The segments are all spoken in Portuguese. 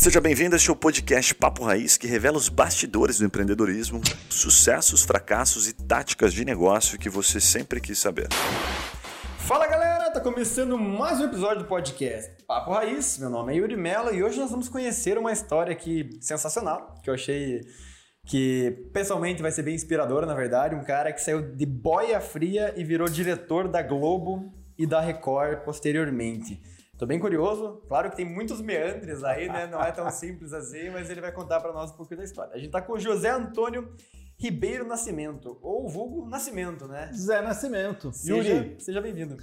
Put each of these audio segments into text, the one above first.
Seja bem-vindo a este podcast Papo Raiz, que revela os bastidores do empreendedorismo, sucessos, fracassos e táticas de negócio que você sempre quis saber. Fala galera, tá começando mais um episódio do podcast Papo Raiz. Meu nome é Yuri Mello e hoje nós vamos conhecer uma história aqui sensacional, que eu achei que pessoalmente vai ser bem inspiradora, na verdade. Um cara que saiu de boia fria e virou diretor da Globo e da Record posteriormente. Tô bem curioso. Claro que tem muitos meandres aí, né? Não é tão simples assim, mas ele vai contar para nós um pouquinho da história. A gente tá com o José Antônio Ribeiro Nascimento, ou vulgo Nascimento, né? Zé Nascimento. Seja, Yuri, seja bem-vindo.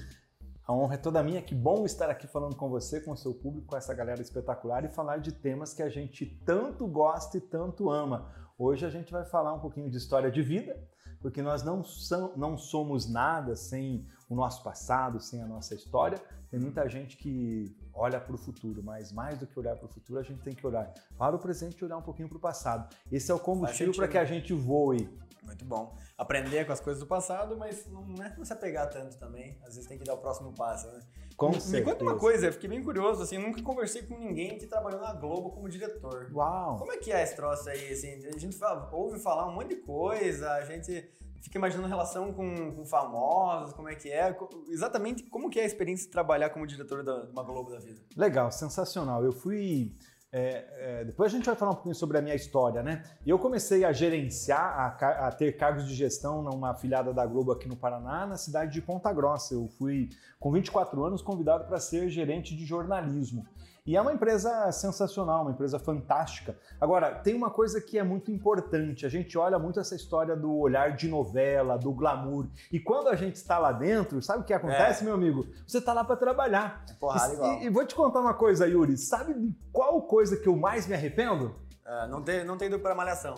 a honra é toda minha. Que bom estar aqui falando com você, com o seu público, com essa galera espetacular e falar de temas que a gente tanto gosta e tanto ama. Hoje a gente vai falar um pouquinho de história de vida, porque nós não, são, não somos nada sem o nosso passado, sem a nossa história. Tem muita gente que olha para o futuro, mas mais do que olhar para o futuro, a gente tem que olhar para o presente e olhar um pouquinho para o passado. Esse é o combustível para que a gente voe. Muito bom. Aprender com as coisas do passado, mas não, não é não se apegar tanto também. Às vezes tem que dar o próximo passo, né? Com me, me certeza. conta uma coisa, eu fiquei bem curioso, assim, nunca conversei com ninguém que trabalhou na Globo como diretor. Uau! Como é que é esse troço aí, assim? A gente ouve falar um monte de coisa, a gente fica imaginando relação com, com famosos, como é que é, exatamente como que é a experiência de trabalhar como diretor da, de uma Globo da vida. Legal, sensacional. Eu fui. é, é, depois a gente vai falar um pouquinho sobre a minha história, né? Eu comecei a gerenciar, a, a ter cargos de gestão numa afiliada da Globo aqui no Paraná, na cidade de Ponta Grossa. Eu fui, com 24 anos, convidado para ser gerente de jornalismo. E é uma empresa sensacional, uma empresa fantástica. Agora, tem uma coisa que é muito importante. A gente olha muito essa história do olhar de novela, do glamour. E quando a gente está lá dentro, sabe o que acontece, meu amigo? Você está lá para trabalhar. Porrada E- e, e vou te contar uma coisa, Yuri. Sabe de qual coisa que eu mais me arrependo? Ah, não, tem, não tem ido pra malhação.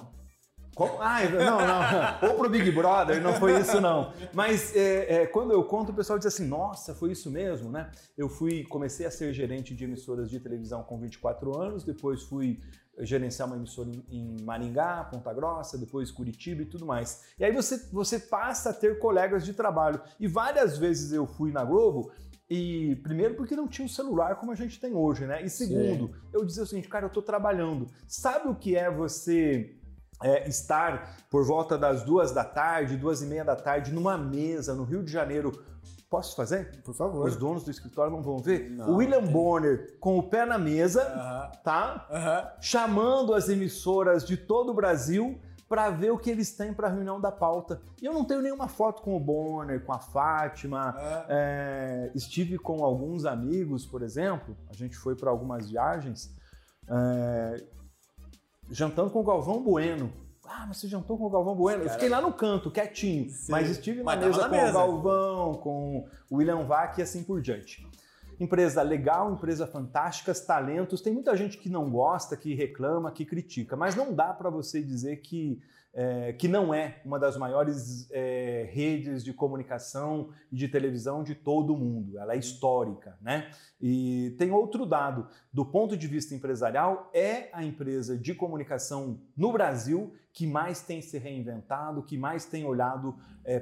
Qual? Ah, não, não. Ou pro Big Brother, não foi isso não. Mas é, é, quando eu conto, o pessoal diz assim, nossa, foi isso mesmo, né? Eu fui, comecei a ser gerente de emissoras de televisão com 24 anos, depois fui gerenciar uma emissora em, Maringá, Ponta Grossa, depois Curitiba e tudo mais. E aí você, você passa a ter colegas de trabalho. E várias vezes eu fui na Globo e primeiro porque não tinha um celular como a gente tem hoje, né? E segundo, eu dizia o seguinte, cara, eu tô trabalhando. Sabe o que é você é, estar por volta das duas da tarde, duas e meia da tarde, numa mesa no Rio de Janeiro? Posso fazer? Por favor. Os donos do escritório não vão ver? Não, o William tem. Bonner com o pé na mesa, Aham, tá? aham. Chamando as emissoras de todo o Brasil para ver o que eles têm para a reunião da pauta. E eu não tenho nenhuma foto com o Bonner, com a Fátima, aham. é, estive com alguns amigos, por exemplo, a gente foi para algumas viagens, é, jantando com o Galvão Bueno. Ah, mas você jantou com o Galvão Bueno? Eu fiquei lá no canto, quietinho, Sim. mas estive na Mas tava mesa na com mesa. o Galvão, com o William Vac e assim por diante. Empresa legal, empresa fantástica, talentos. Tem muita gente que não gosta, que reclama, que critica, mas não dá para você dizer que, é, que não é uma das maiores é, redes de comunicação e de televisão de todo o mundo. Ela é histórica, né? E tem outro dado. Do ponto de vista empresarial, é a empresa de comunicação no Brasil que mais tem se reinventado, que mais tem olhado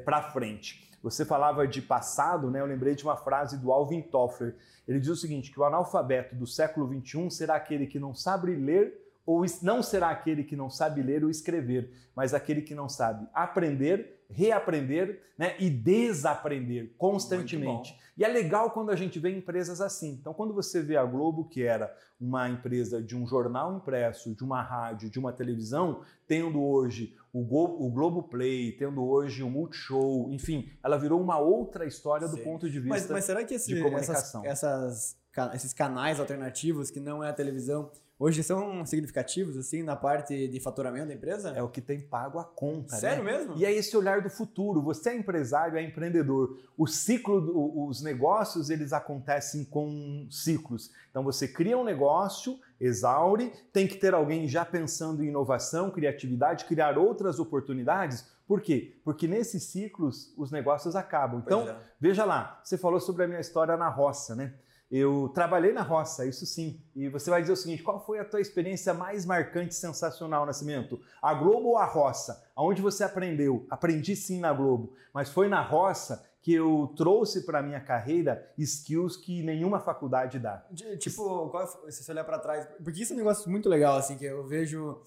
para frente. Você falava de passado, né? Eu lembrei de uma frase do Alvin Toffler. Ele diz o seguinte: que o analfabeto do século XXI será aquele que não sabe ler ou não será aquele que não sabe ler ou escrever, mas aquele que não sabe aprender, reaprender né, e desaprender constantemente. E é legal quando a gente vê empresas assim. Então, quando você vê a Globo, que era uma empresa de um jornal impresso, de uma rádio, de uma televisão, tendo hoje o, Go o Globoplay, tendo hoje o Multishow, enfim, ela virou uma outra história do Sim. ponto de vista Mas, mas será que esse- de comunicação. essas, essas esses canais alternativos que não é a televisão hoje são significativos assim na parte de faturamento da empresa? é o que tem pago a conta. Sério né? mesmo? E é esse olhar do futuro. Você é empresário, é empreendedor. O ciclo, do- os negócios, eles acontecem com ciclos. Então você cria um negócio, exaure, tem que ter alguém já pensando em inovação, criatividade, criar outras oportunidades. Por quê? Porque nesses ciclos os negócios acabam. Então, é. veja lá, você falou sobre a minha história na roça, né? Eu trabalhei na roça, isso sim. E você vai dizer o seguinte: qual foi a tua experiência mais marcante, sensacional, Nascimento? A Globo ou a roça? Aonde você aprendeu? Aprendi sim na Globo, mas foi na roça que eu trouxe para minha carreira skills que nenhuma faculdade dá. Tipo, se você olhar para trás, porque isso é um negócio muito legal, assim, que eu vejo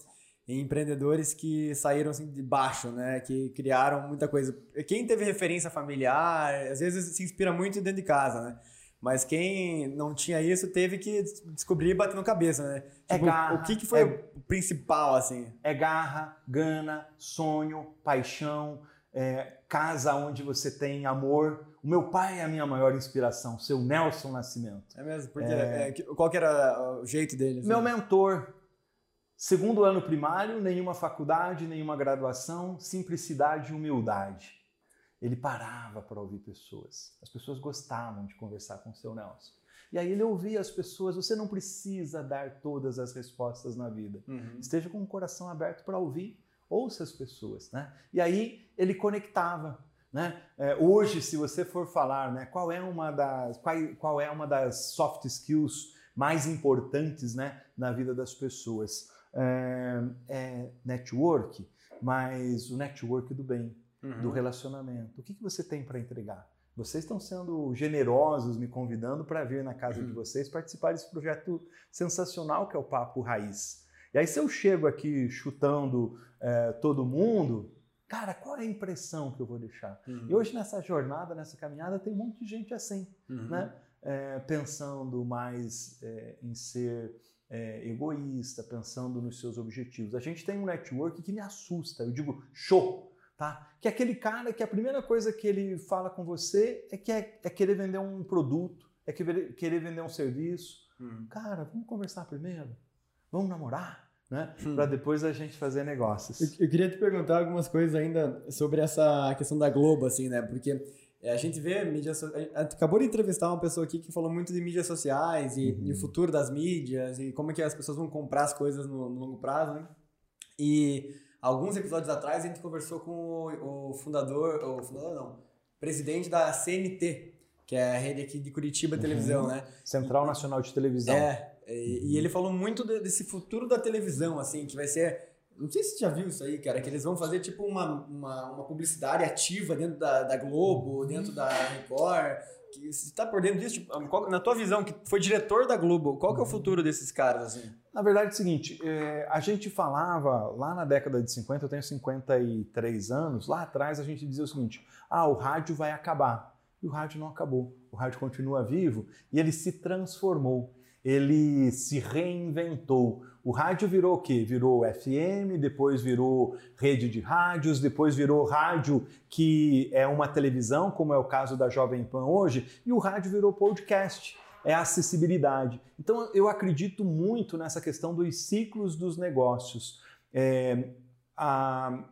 empreendedores que saíram assim de baixo, né? Que criaram muita coisa. Quem teve referência familiar, às vezes se inspira muito dentro de casa, né? Mas quem não tinha isso teve que descobrir e bater na cabeça, né? É tipo, garra, o que, que foi é, o principal, assim? É garra, gana, sonho, paixão, é, casa onde você tem amor. O meu pai é a minha maior inspiração, seu Nelson Nascimento. É mesmo? Porque é... É, qual que era o jeito dele? Assim? Meu mentor, Segundo ano primário, nenhuma faculdade, nenhuma graduação, simplicidade e humildade. Ele parava para ouvir pessoas. As pessoas gostavam de conversar com o seu Nelson. E aí ele ouvia as pessoas. Você não precisa dar todas as respostas na vida. Uhum. Esteja com o coração aberto para ouvir. Ouça as pessoas, né? E aí ele conectava. Né? É, hoje, se você for falar, né, qual é uma das qual, qual é uma das soft skills mais importantes, né, na vida das pessoas? é, é network, mas o network do bem, uhum. do relacionamento. O que, que você tem para entregar? Vocês estão sendo generosos me convidando para vir na casa uhum. de vocês participar desse projeto sensacional que é o Papo Raiz. E aí, se eu chego aqui chutando é, todo mundo, cara, qual é a impressão que eu vou deixar? Uhum. E hoje, nessa jornada, nessa caminhada, tem um monte de gente assim, uhum. né? É, pensando mais é, em ser egoísta, pensando nos seus objetivos. A gente tem um network que me assusta, eu digo show, tá? Que é aquele cara que a primeira coisa que ele fala com você é que é, é querer vender um produto, é querer vender um serviço. Hum. Cara, vamos conversar primeiro? Vamos namorar? Né? Hum. Para depois a gente fazer negócios. Eu, eu, queria te perguntar algumas coisas ainda sobre essa questão da Globo, assim, né? Porque é, a gente vê mídias. So... acabou de entrevistar uma pessoa aqui que falou muito de mídias sociais e, uhum. e, o futuro das mídias e como é que as pessoas vão comprar as coisas no, no, longo prazo, né? E alguns episódios atrás a gente conversou com o, o fundador, o fundador não, presidente da CNT, que é a rede aqui de Curitiba uhum. Televisão, né? Central Nacional de Televisão. É, e, e ele falou muito desse futuro da televisão, assim, que vai ser não sei se você já viu isso aí, cara, que eles vão fazer tipo uma, uma, uma publicidade ativa dentro da, da Globo, dentro da Record. Que, você tá por dentro disso? Tipo, qual, na tua visão, que foi diretor da Globo, qual que é o futuro desses caras? Assim? Na verdade é o seguinte, é, a gente falava lá na década de 50, eu tenho 53 anos, lá atrás a gente dizia o seguinte: ah, o rádio vai acabar. E o rádio não acabou. O rádio continua vivo e ele se transformou, ele se reinventou. O rádio virou o quê? Virou FM, depois virou rede de rádios, depois virou rádio que é uma televisão, como é o caso da Jovem Pan hoje, e o rádio virou podcast. É acessibilidade. Então eu acredito muito nessa questão dos ciclos dos negócios. É, a,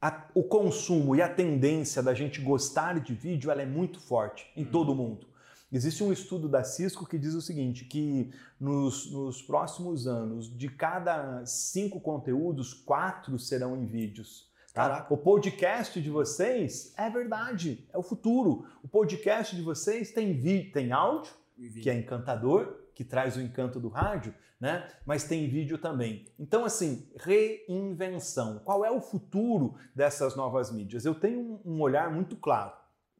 a, o consumo e a tendência da gente gostar de vídeo ela é muito forte em todo mundo. Existe um estudo da Cisco que diz o seguinte, que nos, nos próximos anos, de cada cinco conteúdos, quatro serão em vídeos. Tá? O podcast de vocês é verdade, é o futuro. O podcast de vocês tem tem áudio, que é encantador, que traz o encanto do rádio, né? Mas tem vídeo também. Então, assim, reinvenção. Qual é o futuro dessas novas mídias? Eu tenho um olhar muito claro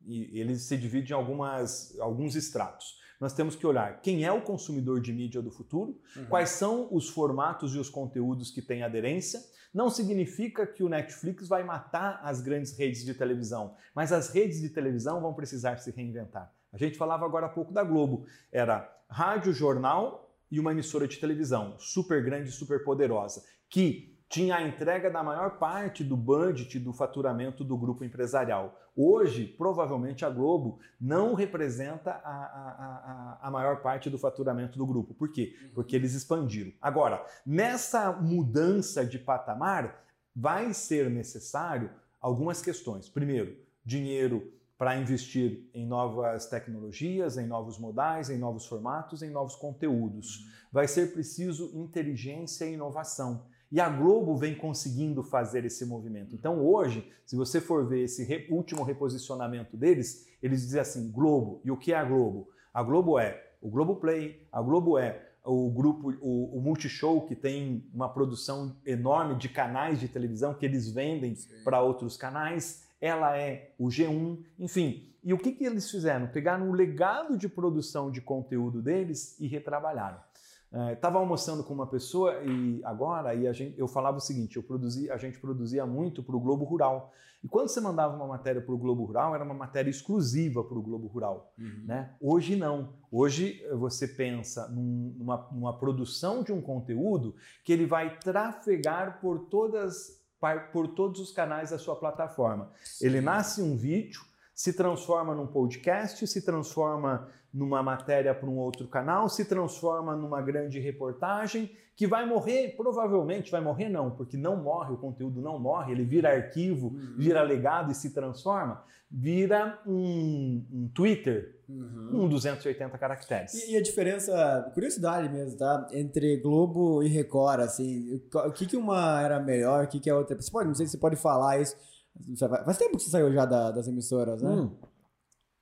e ele se divide em algumas, alguns estratos. Nós temos que olhar quem é o consumidor de mídia do futuro, uhum. quais são os formatos e os conteúdos que têm aderência. Não significa que o Netflix vai matar as grandes redes de televisão, mas as redes de televisão vão precisar se reinventar. A gente falava agora há pouco da Globo. Era rádio, jornal e uma emissora de televisão, super grande, super poderosa, que tinha a entrega da maior parte do budget do faturamento do grupo empresarial. Hoje, provavelmente, a Globo não representa a, a, a, a, maior parte do faturamento do grupo. Por quê? Porque eles expandiram. Agora, nessa mudança de patamar, vai ser necessário algumas questões. Primeiro, dinheiro para investir em novas tecnologias, em novos modais, em novos formatos, em novos conteúdos. Vai ser preciso inteligência e inovação. E a Globo vem conseguindo fazer esse movimento. Então hoje, se você for ver esse re último reposicionamento deles, eles dizem assim: Globo. E o que é a Globo? A Globo é o Globo Play, a Globo é o grupo, o, o Multishow, que tem uma produção enorme de canais de televisão que eles vendem para outros canais. Ela é o G1, enfim. E o que, que eles fizeram? Pegaram o legado de produção de conteúdo deles e retrabalharam. Estava é, almoçando com uma pessoa e agora e a gente, eu falava o seguinte: eu produzi, a gente produzia muito para o Globo Rural. E quando você mandava uma matéria para o Globo Rural, era uma matéria exclusiva para o Globo Rural. Uhum. Né? Hoje não. Hoje você pensa num, numa, numa produção de um conteúdo que ele vai trafegar por todas por todos os canais da sua plataforma. Ele nasce um vídeo, se transforma num podcast, se transforma numa matéria para um outro canal, se transforma numa grande reportagem que vai morrer, provavelmente vai morrer não, porque não morre, o conteúdo não morre, ele vira arquivo, uhum. vira legado e se transforma, vira um, um Twitter uhum. um 280 caracteres. E, e, a diferença, curiosidade mesmo, tá? Entre Globo e Record, assim, o que que uma era melhor, o que que a outra... Você pode, não sei se você pode falar isso, faz tempo que você saiu já da, das emissoras, né? Hum.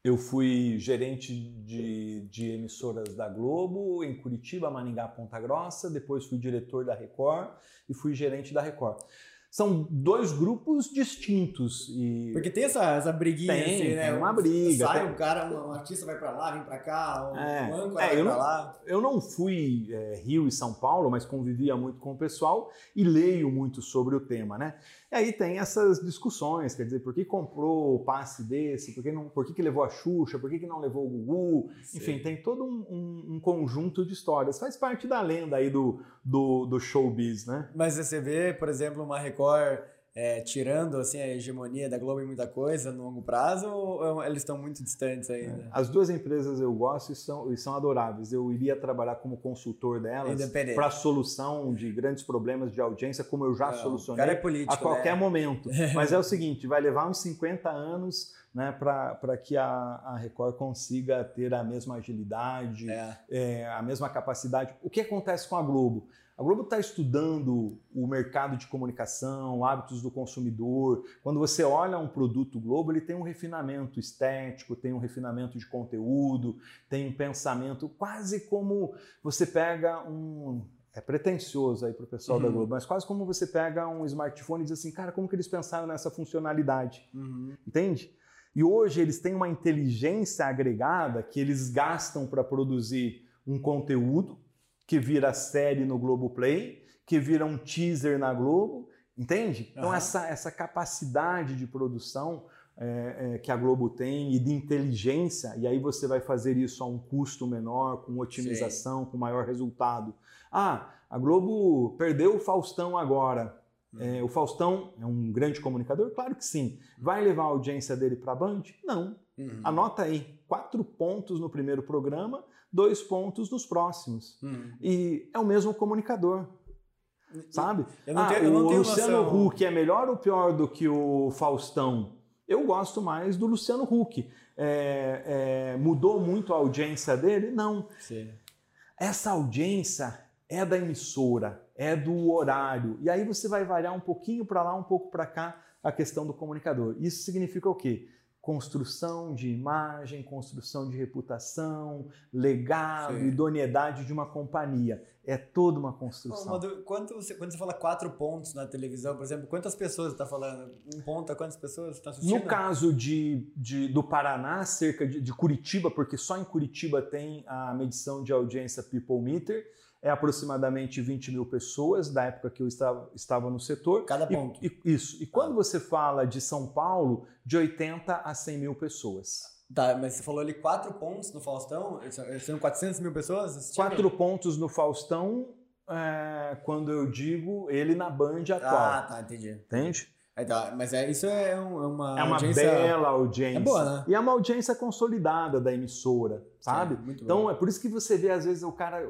Eu fui gerente de, de emissoras da Globo em Curitiba, Maningá, Ponta Grossa. Depois fui diretor da Record e fui gerente da Record são dois grupos distintos. E... Porque tem essa, essa briguinha tem, assim, né? Tem uma briga. Sai tem... um cara, um, um, artista vai para lá, vem para cá, um, é, âncora é, vai para lá. Eu não fui é, Rio e São Paulo, mas convivia muito com o pessoal e leio muito sobre o tema, né? E aí tem essas discussões, quer dizer, por que comprou o passe desse, por que, não, por que, que levou a Xuxa, por que, que não levou o Gugu, Sim. enfim, tem todo um, um, um, conjunto de histórias. Faz parte da lenda aí do, do, do showbiz, né? Mas você vê, por exemplo, uma Record é, tirando assim a hegemonia da Globo em muita coisa no longo prazo ou eles estão muito distantes ainda? É. As duas empresas eu gosto e são, e são adoráveis. Eu iria trabalhar como consultor delas para a solução de grandes problemas de audiência, como eu já Não, solucionei é político, a qualquer né? momento. Mas é o seguinte, vai levar uns 50 anos né, para que a, a, Record consiga ter a mesma agilidade, é. É, a mesma capacidade. O que acontece com a Globo? A Globo está estudando o mercado de comunicação, hábitos do consumidor. Quando você olha um produto Globo, ele tem um refinamento estético, tem um refinamento de conteúdo, tem um pensamento quase como você pega um é pretencioso aí para o pessoal uhum. da Globo, mas quase como você pega um smartphone e diz assim, cara, como que eles pensaram nessa funcionalidade? Uhum. Entende? E hoje eles têm uma inteligência agregada que eles gastam para produzir um conteúdo que vira série no Globoplay, que vira um teaser na Globo, entende? Então, essa, essa capacidade de produção é, é, que a Globo tem e de inteligência, e aí você vai fazer isso a um custo menor, com otimização, Sim. com maior resultado. Ah, a Globo perdeu o Faustão agora. Uhum. É, o Faustão é um grande comunicador? Claro que sim. Vai levar a audiência dele para a Band? Não. Uhum. Anota aí, quatro pontos no primeiro programa, dois pontos nos próximos. Hum. E é o mesmo comunicador. Sabe? Eu não ah, tenho, eu não o tenho Luciano noção. Huck é melhor ou pior do que o Faustão? Eu gosto mais do Luciano Huck. É, é, mudou muito a audiência dele? Não. Sim. Essa audiência é da emissora, é do horário. E aí você vai variar um pouquinho para lá, um pouco para cá a questão do comunicador. Isso significa o quê? construção de imagem, construção de reputação, legado, Sim. idoneidade de uma companhia. É toda uma construção. Madu, quanto você, quando você fala quatro pontos na televisão, por exemplo, quantas pessoas você está falando? Um ponto a quantas pessoas está assistindo? No caso de, de, do Paraná, cerca de, de Curitiba, porque só em Curitiba tem a medição de audiência People Meter, é aproximadamente 20 mil pessoas da época que eu estava, estava no setor. Cada ponto. E, e, isso. E quando ah. você fala de São Paulo, de 80 a 100 mil pessoas. Tá, mas você falou ali quatro pontos no Faustão, são 400 mil pessoas assistindo? Quatro pontos no Faustão, é, quando eu digo ele na Band atual. Ah, tá, entendi. Entende? Então, mas é, isso é, um, é uma É uma audiência... bela audiência. É boa, né? E é uma audiência consolidada da emissora, sabe? Sim, então é por isso que você vê, às vezes, o cara,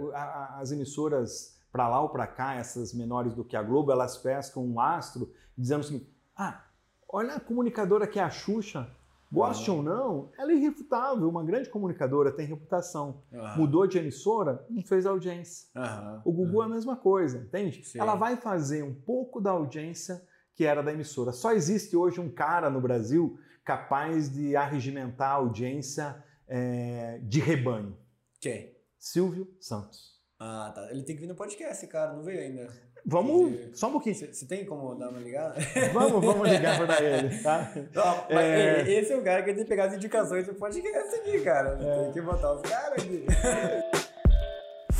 as emissoras para lá ou para cá, essas menores do que a Globo, elas pescam um astro dizendo assim: ah, olha a comunicadora que é a Xuxa. Goste uhum. ou não, ela é irrefutável, uma grande comunicadora, tem reputação. Uhum. Mudou de emissora, não fez audiência. Uhum. O Google é a mesma coisa, entende? Sim. Ela vai fazer um pouco da audiência que era da emissora. Só existe hoje um cara no Brasil capaz de arregimentar a audiência é, de rebanho. Quem? Silvio Santos. Ah, tá. Ele tem que vir no podcast, cara, não veio ainda. Vamos, só um pouquinho. Você tem como dar uma ligada? Vamos, vamos ligar para ele, tá? Não, É. esse é o cara que tem que pegar as indicações do podcast aqui, cara. Tem que botar os caras aqui.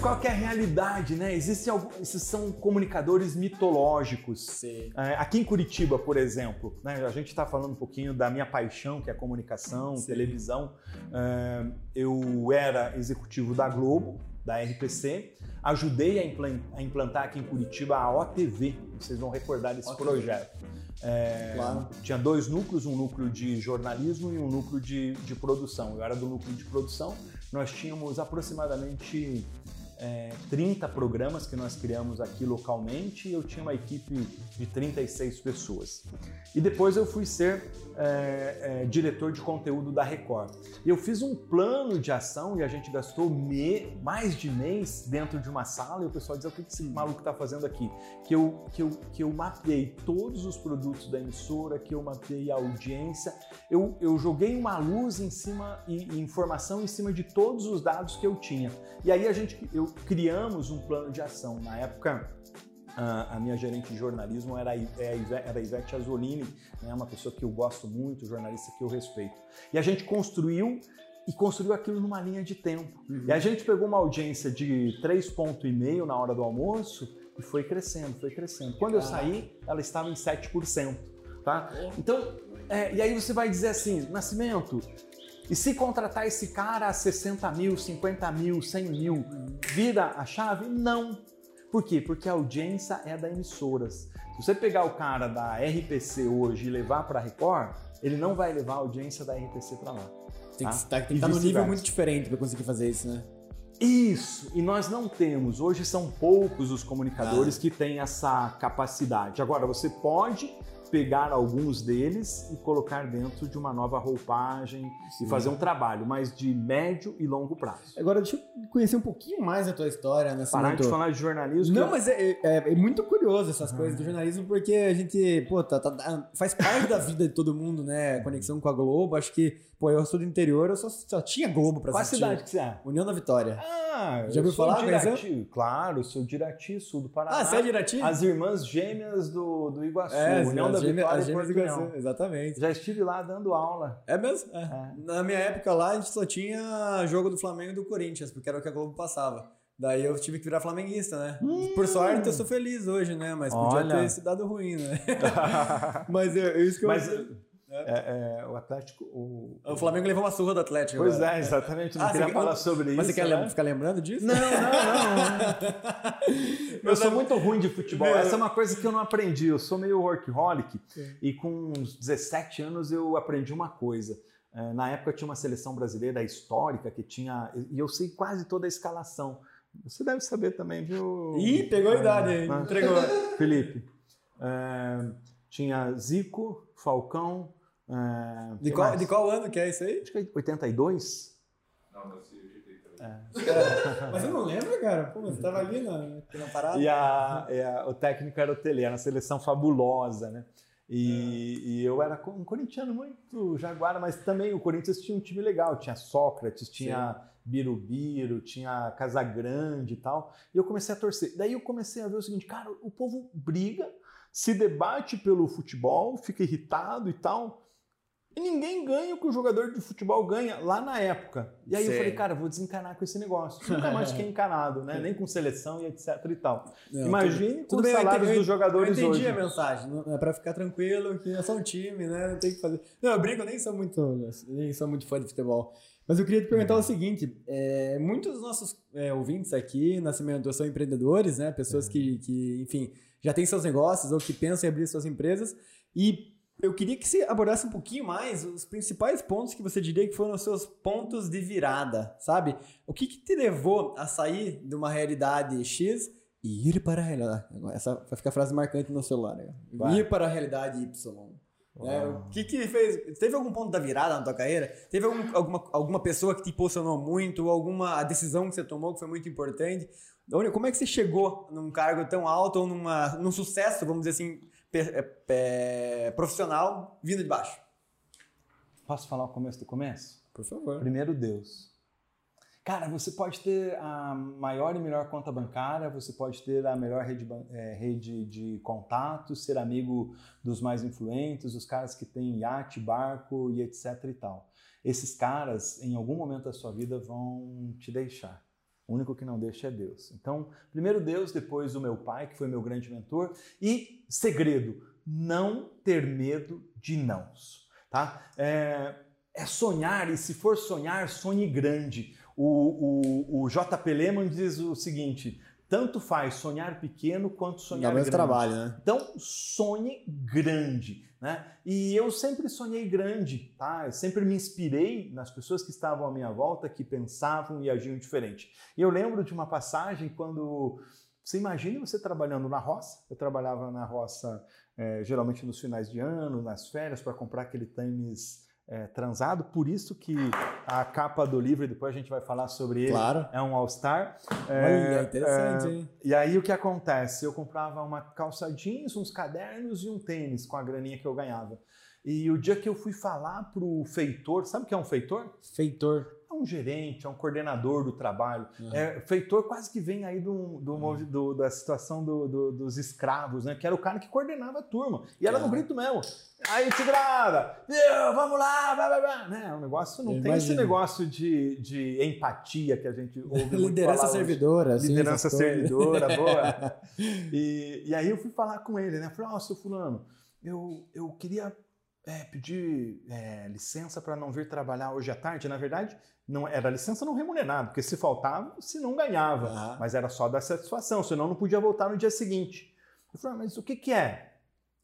Qual é a realidade, né? Existem alguns, esses são comunicadores mitológicos. Sim. É, aqui em Curitiba, por exemplo, né, a gente está falando um pouquinho da minha paixão, que é a comunicação, Sim. televisão. É, eu era executivo da Globo, da RPC, ajudei a implantar aqui em Curitiba a OTV. Vocês vão recordar desse OTV. projeto. É, Claro. Tinha dois núcleos, um núcleo de jornalismo e um núcleo de, de produção. Eu era do núcleo de produção. Nós tínhamos aproximadamente é, 30 programas que nós criamos aqui localmente e eu tinha uma equipe de 36 pessoas. E depois eu fui ser é, é, diretor de conteúdo da Record. E eu fiz um plano de ação e a gente gastou me- mais de mês dentro de uma sala e o pessoal dizia o que esse maluco está fazendo aqui? Que eu, que, eu, que eu mapeei todos os produtos da emissora, que eu mapeei a audiência, eu, eu joguei uma luz em cima e, e informação em cima de todos os dados que eu tinha. E aí a gente eu criamos um plano de ação. Na época, a, minha gerente de jornalismo era, é era a Ivete Azzolini, né, uma pessoa que eu gosto muito, jornalista que eu respeito. E a gente construiu e construiu aquilo numa linha de tempo. E a gente pegou uma audiência de 3,5 na hora do almoço e foi crescendo, foi crescendo. Quando eu saí, ela estava em 7%. Tá? Então, é, e aí você vai dizer assim, Nascimento, e se contratar esse cara a 60 mil, 50 mil, 100 mil, vira a chave? Não. Por quê? Porque a audiência é da emissoras. Se você pegar o cara da RPC hoje e levar para a Record, ele não vai levar a audiência da RPC para lá. Tem que Tá? estar E tá num nível muito diferente pra conseguir fazer isso, né? Isso, e nós não temos. Hoje são poucos os comunicadores que têm essa capacidade. Agora, você pode pegar alguns deles e colocar dentro de uma nova roupagem e fazer um trabalho, mas de médio e longo prazo. Agora, deixa eu conhecer um pouquinho mais a tua história, né? Parar de falar de jornalismo. Não, que- mas é, é- é muito curioso essas coisas do jornalismo, porque a gente, pô, tá- tá- faz parte da vida de todo mundo, né? A conexão com a Globo. Acho que, pô, eu sou do interior, eu só, só tinha Globo pra Qual a assistir. cidade que você é? União da Vitória. Ah, Já eu ouviu falar, de? Claro, sou de Irati, sul do Paraná. Ah, você é de Irati? As irmãs gêmeas do, do Iguaçu, É, União da União. Exatamente. Já estive lá dando aula. É mesmo? É. É. Na minha época lá, a gente só tinha jogo do Flamengo e do Corinthians, porque era o que a Globo passava. Daí eu tive que virar flamenguista, né? Por sorte, eu sou feliz hoje, né? Mas podia Olha. ter se dado ruim, né? Mas eu, eu- isso que eu... Mas é, é, o Atlético. O, O Flamengo levou uma surra do Atlético. Pois agora. é, exatamente. Não Ah, queria falar sobre isso. Mas você quer né? ficar lembrando disso? Não, não, não. eu sou muito ruim de futebol. Meu- Essa é uma coisa que eu não aprendi. Eu sou meio workaholic e com uns 17 anos eu aprendi uma coisa. É, Na época tinha uma seleção brasileira histórica que tinha. E eu sei quase toda a escalação. Você deve saber também, viu? Ih, pegou a idade, hein? Entregou. Felipe. É, tinha Zico, Falcão. É, De qual, mais? de qual ano que é isso aí? Acho que é 82? Mas eu não lembro, cara. Pô, você tava ali na, na parada. E a, e a- o técnico era o Tele, era uma seleção fabulosa, né? E, e eu era um corintiano muito jaguara, mas também o Corinthians tinha um time legal. Tinha Sócrates, tinha Birubiru, tinha Casagrande e tal. E eu comecei a torcer. Daí eu comecei a ver o seguinte, cara, o povo briga, se debate pelo futebol, fica irritado e tal. E ninguém ganha o que o jogador de futebol ganha lá na época. E aí eu falei, cara, vou desencanar com esse negócio. Nunca mais fiquei encanado, né? Nem com seleção e etc e tal. Não, Imagine com tudo os bem, eu salários dos jogadores Eu entendi hoje. a mensagem. não- É pra ficar tranquilo, que é só um time, né? Não tem que fazer. Não, eu brinco, eu nem sou muito, nem sou muito fã de futebol. Mas eu queria te perguntar o seguinte: é, muitos dos nossos é, ouvintes aqui, Nascimento, são empreendedores, né? Pessoas que, que, enfim, já têm seus negócios ou que pensam em abrir suas empresas. E eu queria que você abordasse um pouquinho mais os principais pontos que você diria que foram os seus pontos de virada, sabe? O que, que te levou a sair de uma realidade X Ir para a realidade. Essa vai ficar a frase marcante no celular. Né? Ir para a realidade Y. É, o que que fez? Teve algum ponto da virada na tua carreira? Teve algum, alguma, alguma pessoa que te impulsionou muito? Alguma decisão que você tomou que foi muito importante? Como é que você chegou num cargo tão alto ou numa, num sucesso, vamos dizer assim, profissional, vindo de baixo? Posso falar o começo do começo? Por favor. Primeiro Deus. Cara, você pode ter a maior e melhor conta bancária, você pode ter a melhor rede, é, rede de contatos, ser amigo dos mais influentes, os caras que têm iate, barco e etc e tal. Esses caras, em algum momento da sua vida, vão te deixar. O único que não deixa é Deus. Então, primeiro Deus, depois o meu pai, que foi meu grande mentor. E segredo, não ter medo de nãos. Tá? É, é sonhar, e se for sonhar, sonhe grande. O, o, o JP Lehman diz o seguinte: tanto faz sonhar pequeno quanto sonhar grande. trabalho, né? Então, sonhe grande, né? E eu sempre sonhei grande, tá? Eu sempre me inspirei nas pessoas que estavam à minha volta, que pensavam e agiam diferente. E eu lembro de uma passagem quando você imagina você trabalhando na roça. Eu trabalhava na roça é, geralmente nos finais de ano, nas férias, para comprar aquele tênis é, transado, por isso que a capa do livro, e depois a gente vai falar sobre ele, claro. é um All-Star. É, é interessante, é, hein? E aí o que acontece? Eu comprava uma calça jeans, uns cadernos e um tênis com a graninha que eu ganhava. E o dia que eu fui falar pro feitor, sabe o que é um feitor? Feitor um gerente, é um coordenador do trabalho. Uhum. É, feitor quase que vem aí do, do, uhum. do da situação do, dos escravos, né? Que era o cara que coordenava a turma. E era no grito mesmo. Aí te grava, vamos lá, blá, blá, blá. Né? O negócio não Eu tem imagino. esse negócio de, de empatia que a gente ouve. Liderança servidora. Assim, Liderança servidora, boa. E, e aí eu fui falar com ele, né? Falei, ó, oh, seu fulano, eu, eu queria é, pedir é, licença para não vir trabalhar hoje à tarde. Na verdade, não era licença não remunerada, porque se faltava, se não ganhava. Uhum. Mas era só da satisfação, senão não podia voltar no dia seguinte. Eu falei, ah, mas o que, que é?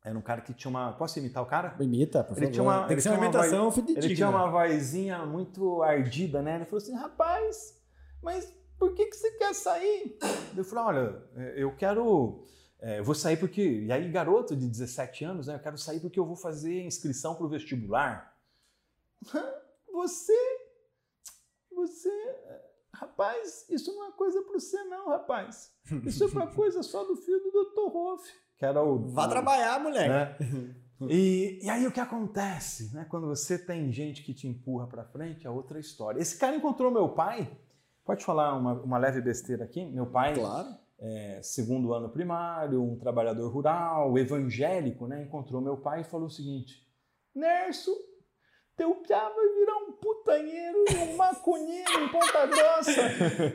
Era um cara que tinha uma. Posso imitar o cara? Imita, por ele favor. Tinha uma, Tem que ser uma imitação voz, Ele tinha uma vozinha muito ardida, né? Ele falou assim: rapaz, mas por que, que você quer sair? Eu falei: olha, eu quero. É, eu vou sair porque. E aí, garoto de 17 anos, né? Eu quero sair porque eu vou fazer inscrição para o vestibular. Você você. Rapaz, isso não é coisa para você, não, rapaz. Isso é para coisa só do filho do Dr. Rolf, que era o. Vá o, trabalhar, moleque. Né? E, e, aí o que acontece? Né? Quando você tem gente que te empurra para frente, é outra história. Esse cara encontrou meu pai. Pode falar uma, uma leve besteira aqui? Meu pai, claro. é, segundo ano primário, um trabalhador rural, evangélico, né? encontrou meu pai e falou o seguinte: Nerso, teu piá vai virar um putanheiro e um maconheiro em Ponta Grossa.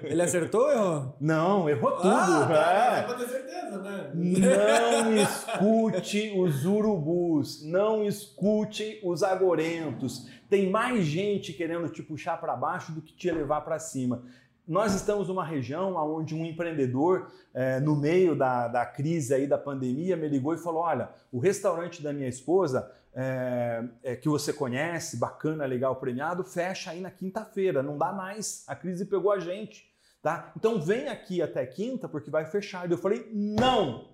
Ele acertou ou errou? Não, errou tudo. Ah, tá, é. pra ter certeza, né? Não escute os urubus, não escute os agorentos. Tem mais gente querendo te puxar para baixo do que te levar para cima. Nós estamos numa região onde um empreendedor, é, no meio da, da crise aí da pandemia, me ligou e falou: Olha, o restaurante da minha esposa é, é, que você conhece, bacana, legal, premiado, fecha aí na quinta-feira, não dá mais, a crise pegou a gente, tá? Então vem aqui até quinta porque vai fechar. E eu falei, não!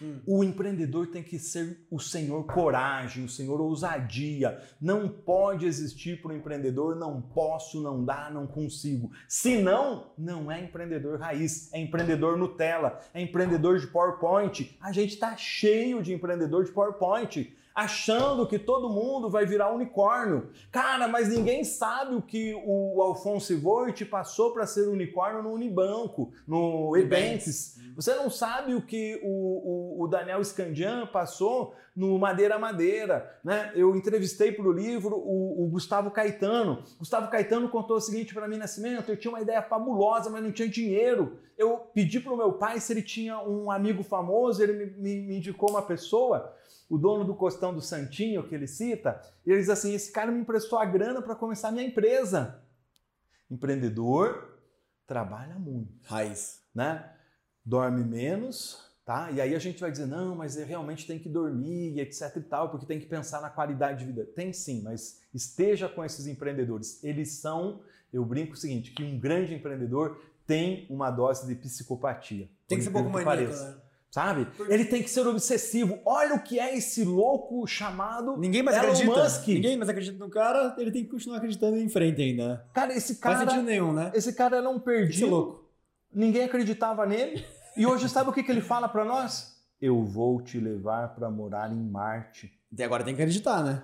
Hum. O empreendedor tem que ser o senhor coragem, o senhor ousadia. Não pode existir para o empreendedor, não posso, não dá, não consigo. Se não, não é empreendedor raiz, é empreendedor Nutella, é empreendedor de PowerPoint. A gente está cheio de empreendedor de PowerPoint achando que todo mundo vai virar unicórnio. Cara, mas ninguém sabe o que o Alfonso Voigt passou para ser unicórnio no Unibanco, no Ebanks. Você não sabe o que o, o, o Daniel Scandian passou no Madeira Madeira. Né? Eu entrevistei para o livro o, Gustavo Caetano. Gustavo Caetano contou o seguinte para mim, Nascimento, eu tinha uma ideia fabulosa, mas não tinha dinheiro. Eu pedi para o meu pai se ele tinha um amigo famoso, ele me, me, me indicou uma pessoa o dono do costão do Santinho, que ele cita, ele diz assim: esse cara me emprestou a grana para começar a minha empresa. Empreendedor trabalha muito. Raiz. Né? Dorme menos, tá? E aí a gente vai dizer: não, mas realmente tem que dormir, etc e tal, porque tem que pensar na qualidade de vida. Tem sim, mas esteja com esses empreendedores. Eles são, eu brinco o seguinte: que um grande empreendedor tem uma dose de psicopatia. Tem que ser um pouco maníaco, né? Sabe? Ele tem que ser obsessivo. Olha o que é esse louco chamado Ninguém mais Elon acredita. Musk. Ninguém mais acredita no cara, ele tem que continuar acreditando em frente ainda. Cara, esse Faz cara, sentido nenhum, né? esse cara era um que ser perdido. louco. Ninguém acreditava nele. E hoje sabe o que, que ele fala pra nós? Eu vou te levar pra morar em Marte. E agora tem que acreditar, né?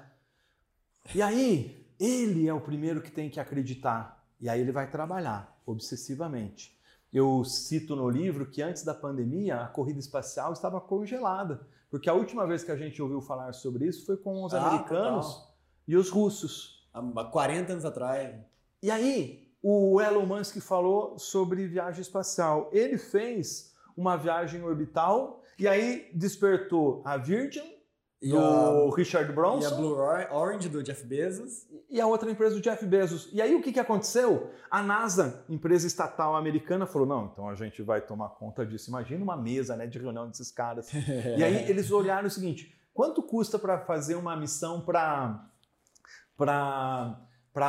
E aí, ele é o primeiro que tem que acreditar. E aí ele vai trabalhar obsessivamente. Eu cito no livro que antes da pandemia a corrida espacial estava congelada, porque a última vez que a gente ouviu falar sobre isso foi com os Ah, americanos total. e os russos. Há 40 anos atrás. E aí, o Elon Musk falou sobre viagem espacial. Ele fez uma viagem orbital e aí despertou a Virgin do a, Richard e a Blue Or- Orange do Jeff Bezos. e a outra empresa do Jeff Bezos. E aí o que, que aconteceu? A NASA, empresa estatal americana, falou: não, então a gente vai tomar conta disso. Imagina uma mesa né, de reunião desses caras. E aí eles olharam o seguinte: quanto custa para fazer uma missão para para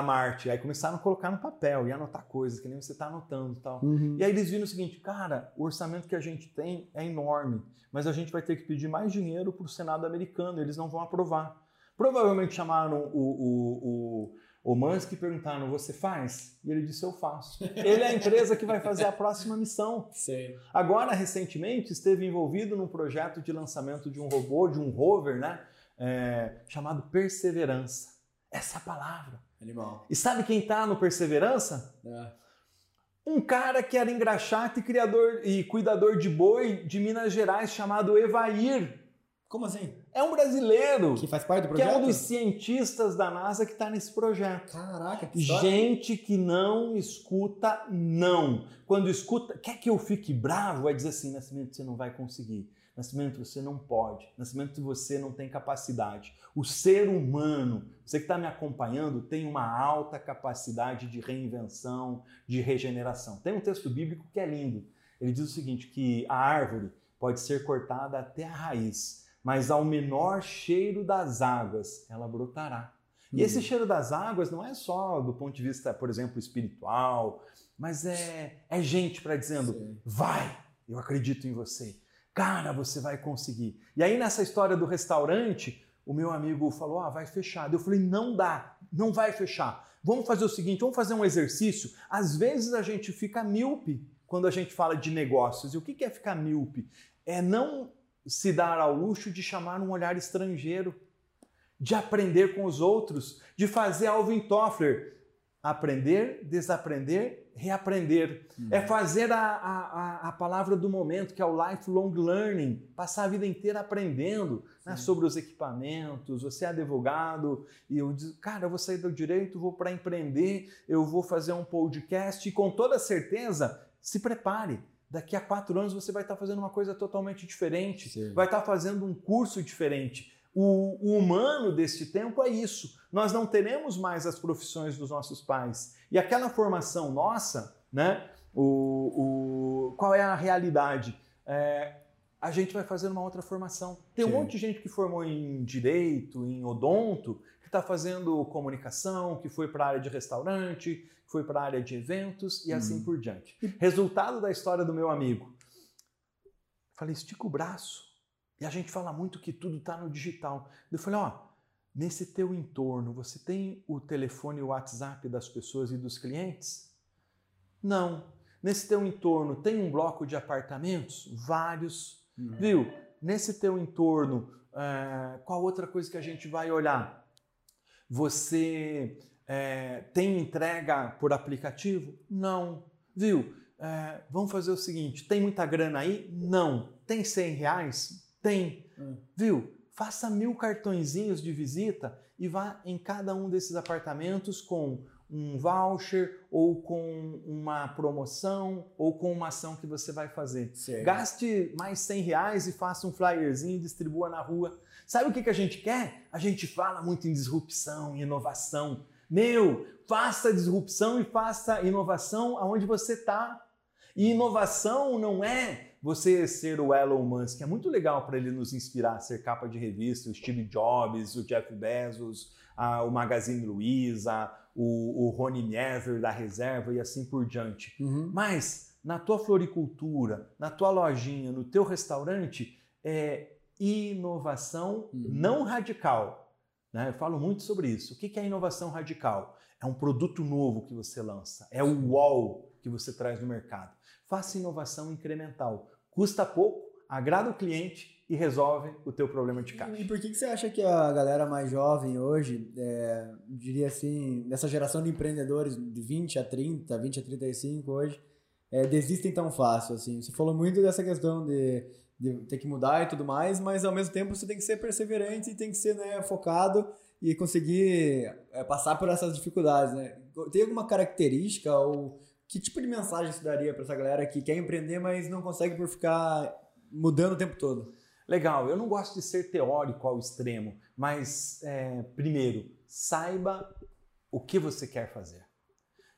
Marte? Aí começaram a colocar no papel e anotar coisas que nem você está anotando e tal. Uhum. E aí eles viram o seguinte, cara, o orçamento que a gente tem é enorme, mas a gente vai ter que pedir mais dinheiro para o Senado americano, eles não vão aprovar. Provavelmente chamaram o, o, o, o Musk e perguntaram, você faz? E ele disse, eu faço. Ele é a empresa que vai fazer a próxima missão. Sei. Agora, recentemente, esteve envolvido num projeto de lançamento de um robô, de um rover, né? é, chamado Perseverança. Essa é a palavra. Animal. E sabe quem está no Perseverança? É. Um cara que era engraxate e criador e cuidador de boi de Minas Gerais chamado Evair. Como assim? É um brasileiro Que faz parte do que é projeto? um dos cientistas da NASA que está nesse projeto. Caraca, que história. Gente que não escuta não. Quando escuta, quer que eu fique bravo, vai dizer assim, Nascimento, você não vai conseguir. Nascimento, você não pode. Nascimento, você não tem capacidade. O ser humano, você que está me acompanhando, tem uma alta capacidade de reinvenção, de regeneração. Tem um texto bíblico que é lindo. Ele diz o seguinte, que a árvore pode ser cortada até a raiz, mas ao menor cheiro das águas, ela brotará. E esse cheiro das águas não é só do ponto de vista, por exemplo, espiritual, mas é, é gente para dizendo: Sim. vai, eu acredito em você. Cara, você vai conseguir. E aí, nessa história do restaurante, o meu amigo falou: ah, vai fechar. Eu falei: não dá, não vai fechar. Vamos fazer o seguinte: vamos fazer um exercício. Às vezes a gente fica míope quando a gente fala de negócios. E o que é ficar míope? É não se dar ao luxo de chamar um olhar estrangeiro de aprender com os outros, de fazer Alvin Toffler. Aprender, desaprender, reaprender. É fazer a, a, a- palavra do momento, que é o lifelong learning. Passar a vida inteira aprendendo né, sobre os equipamentos. Você é advogado e eu digo, cara, eu vou sair do direito, vou para empreender, eu vou fazer um podcast e com toda certeza, se prepare. Daqui a quatro anos você vai estar fazendo uma coisa totalmente diferente Sim. vai estar fazendo um curso diferente. O, o humano deste tempo é isso. Nós não teremos mais as profissões dos nossos pais. E aquela formação nossa, né? O, o, qual é a realidade? É, a gente vai fazer uma outra formação. Tem um Sim. monte de gente que formou em direito, em odonto, que está fazendo comunicação, que foi para a área de restaurante, que foi para a área de eventos e assim Hum. por diante. Resultado da história do meu amigo. Falei, estica o braço. E a gente fala muito que tudo está no digital. Eu falei, ó, nesse teu entorno, você tem o telefone e o WhatsApp das pessoas e dos clientes? Não. Nesse teu entorno, tem um bloco de apartamentos? Vários. Uhum. Viu? Nesse teu entorno, eh, qual outra coisa que a gente vai olhar? Você eh, tem entrega por aplicativo? Não. Viu? Eh, vamos fazer o seguinte: tem muita grana aí? Não. Tem 100 reais? Tem. Hum. Viu? Faça mil cartõezinhos de visita e vá em cada um desses apartamentos com um voucher ou com uma promoção ou com uma ação que você vai fazer. Sei. Gaste mais 100 reais e faça um flyerzinho e distribua na rua. Sabe o que, que a gente quer? A gente fala muito em disrupção, em inovação. Meu, faça disrupção e faça inovação aonde você está. E inovação não é você ser o Elon Musk. É muito legal para ele nos inspirar, ser capa de revista, o Steve Jobs, o Jeff Bezos, a- o Magazine Luiza, o, o Rony Never da Reserva e assim por diante. Uhum. Mas na tua floricultura, na tua lojinha, no teu restaurante, é inovação Uhum. não radical. né? Eu falo muito sobre isso. O que que é inovação radical? É um produto novo que você lança, é o wall que você traz no mercado. Faça inovação incremental. Custa pouco, agrada o cliente e resolve o teu problema de caixa. E por que, que você acha que a galera mais jovem hoje, é, diria assim, nessa geração de empreendedores de 20 a 30, 20 a 35 hoje, é, desistem tão fácil? Assim? Você falou muito dessa questão de, de ter que mudar e tudo mais, mas ao mesmo tempo você tem que ser perseverante e tem que ser né, focado e conseguir é, passar por essas dificuldades. Né? Tem alguma característica ou que tipo de mensagem você daria para essa galera que quer empreender, mas não consegue por ficar mudando o tempo todo? Legal, eu não gosto de ser teórico ao extremo, mas é, primeiro, saiba o que você quer fazer.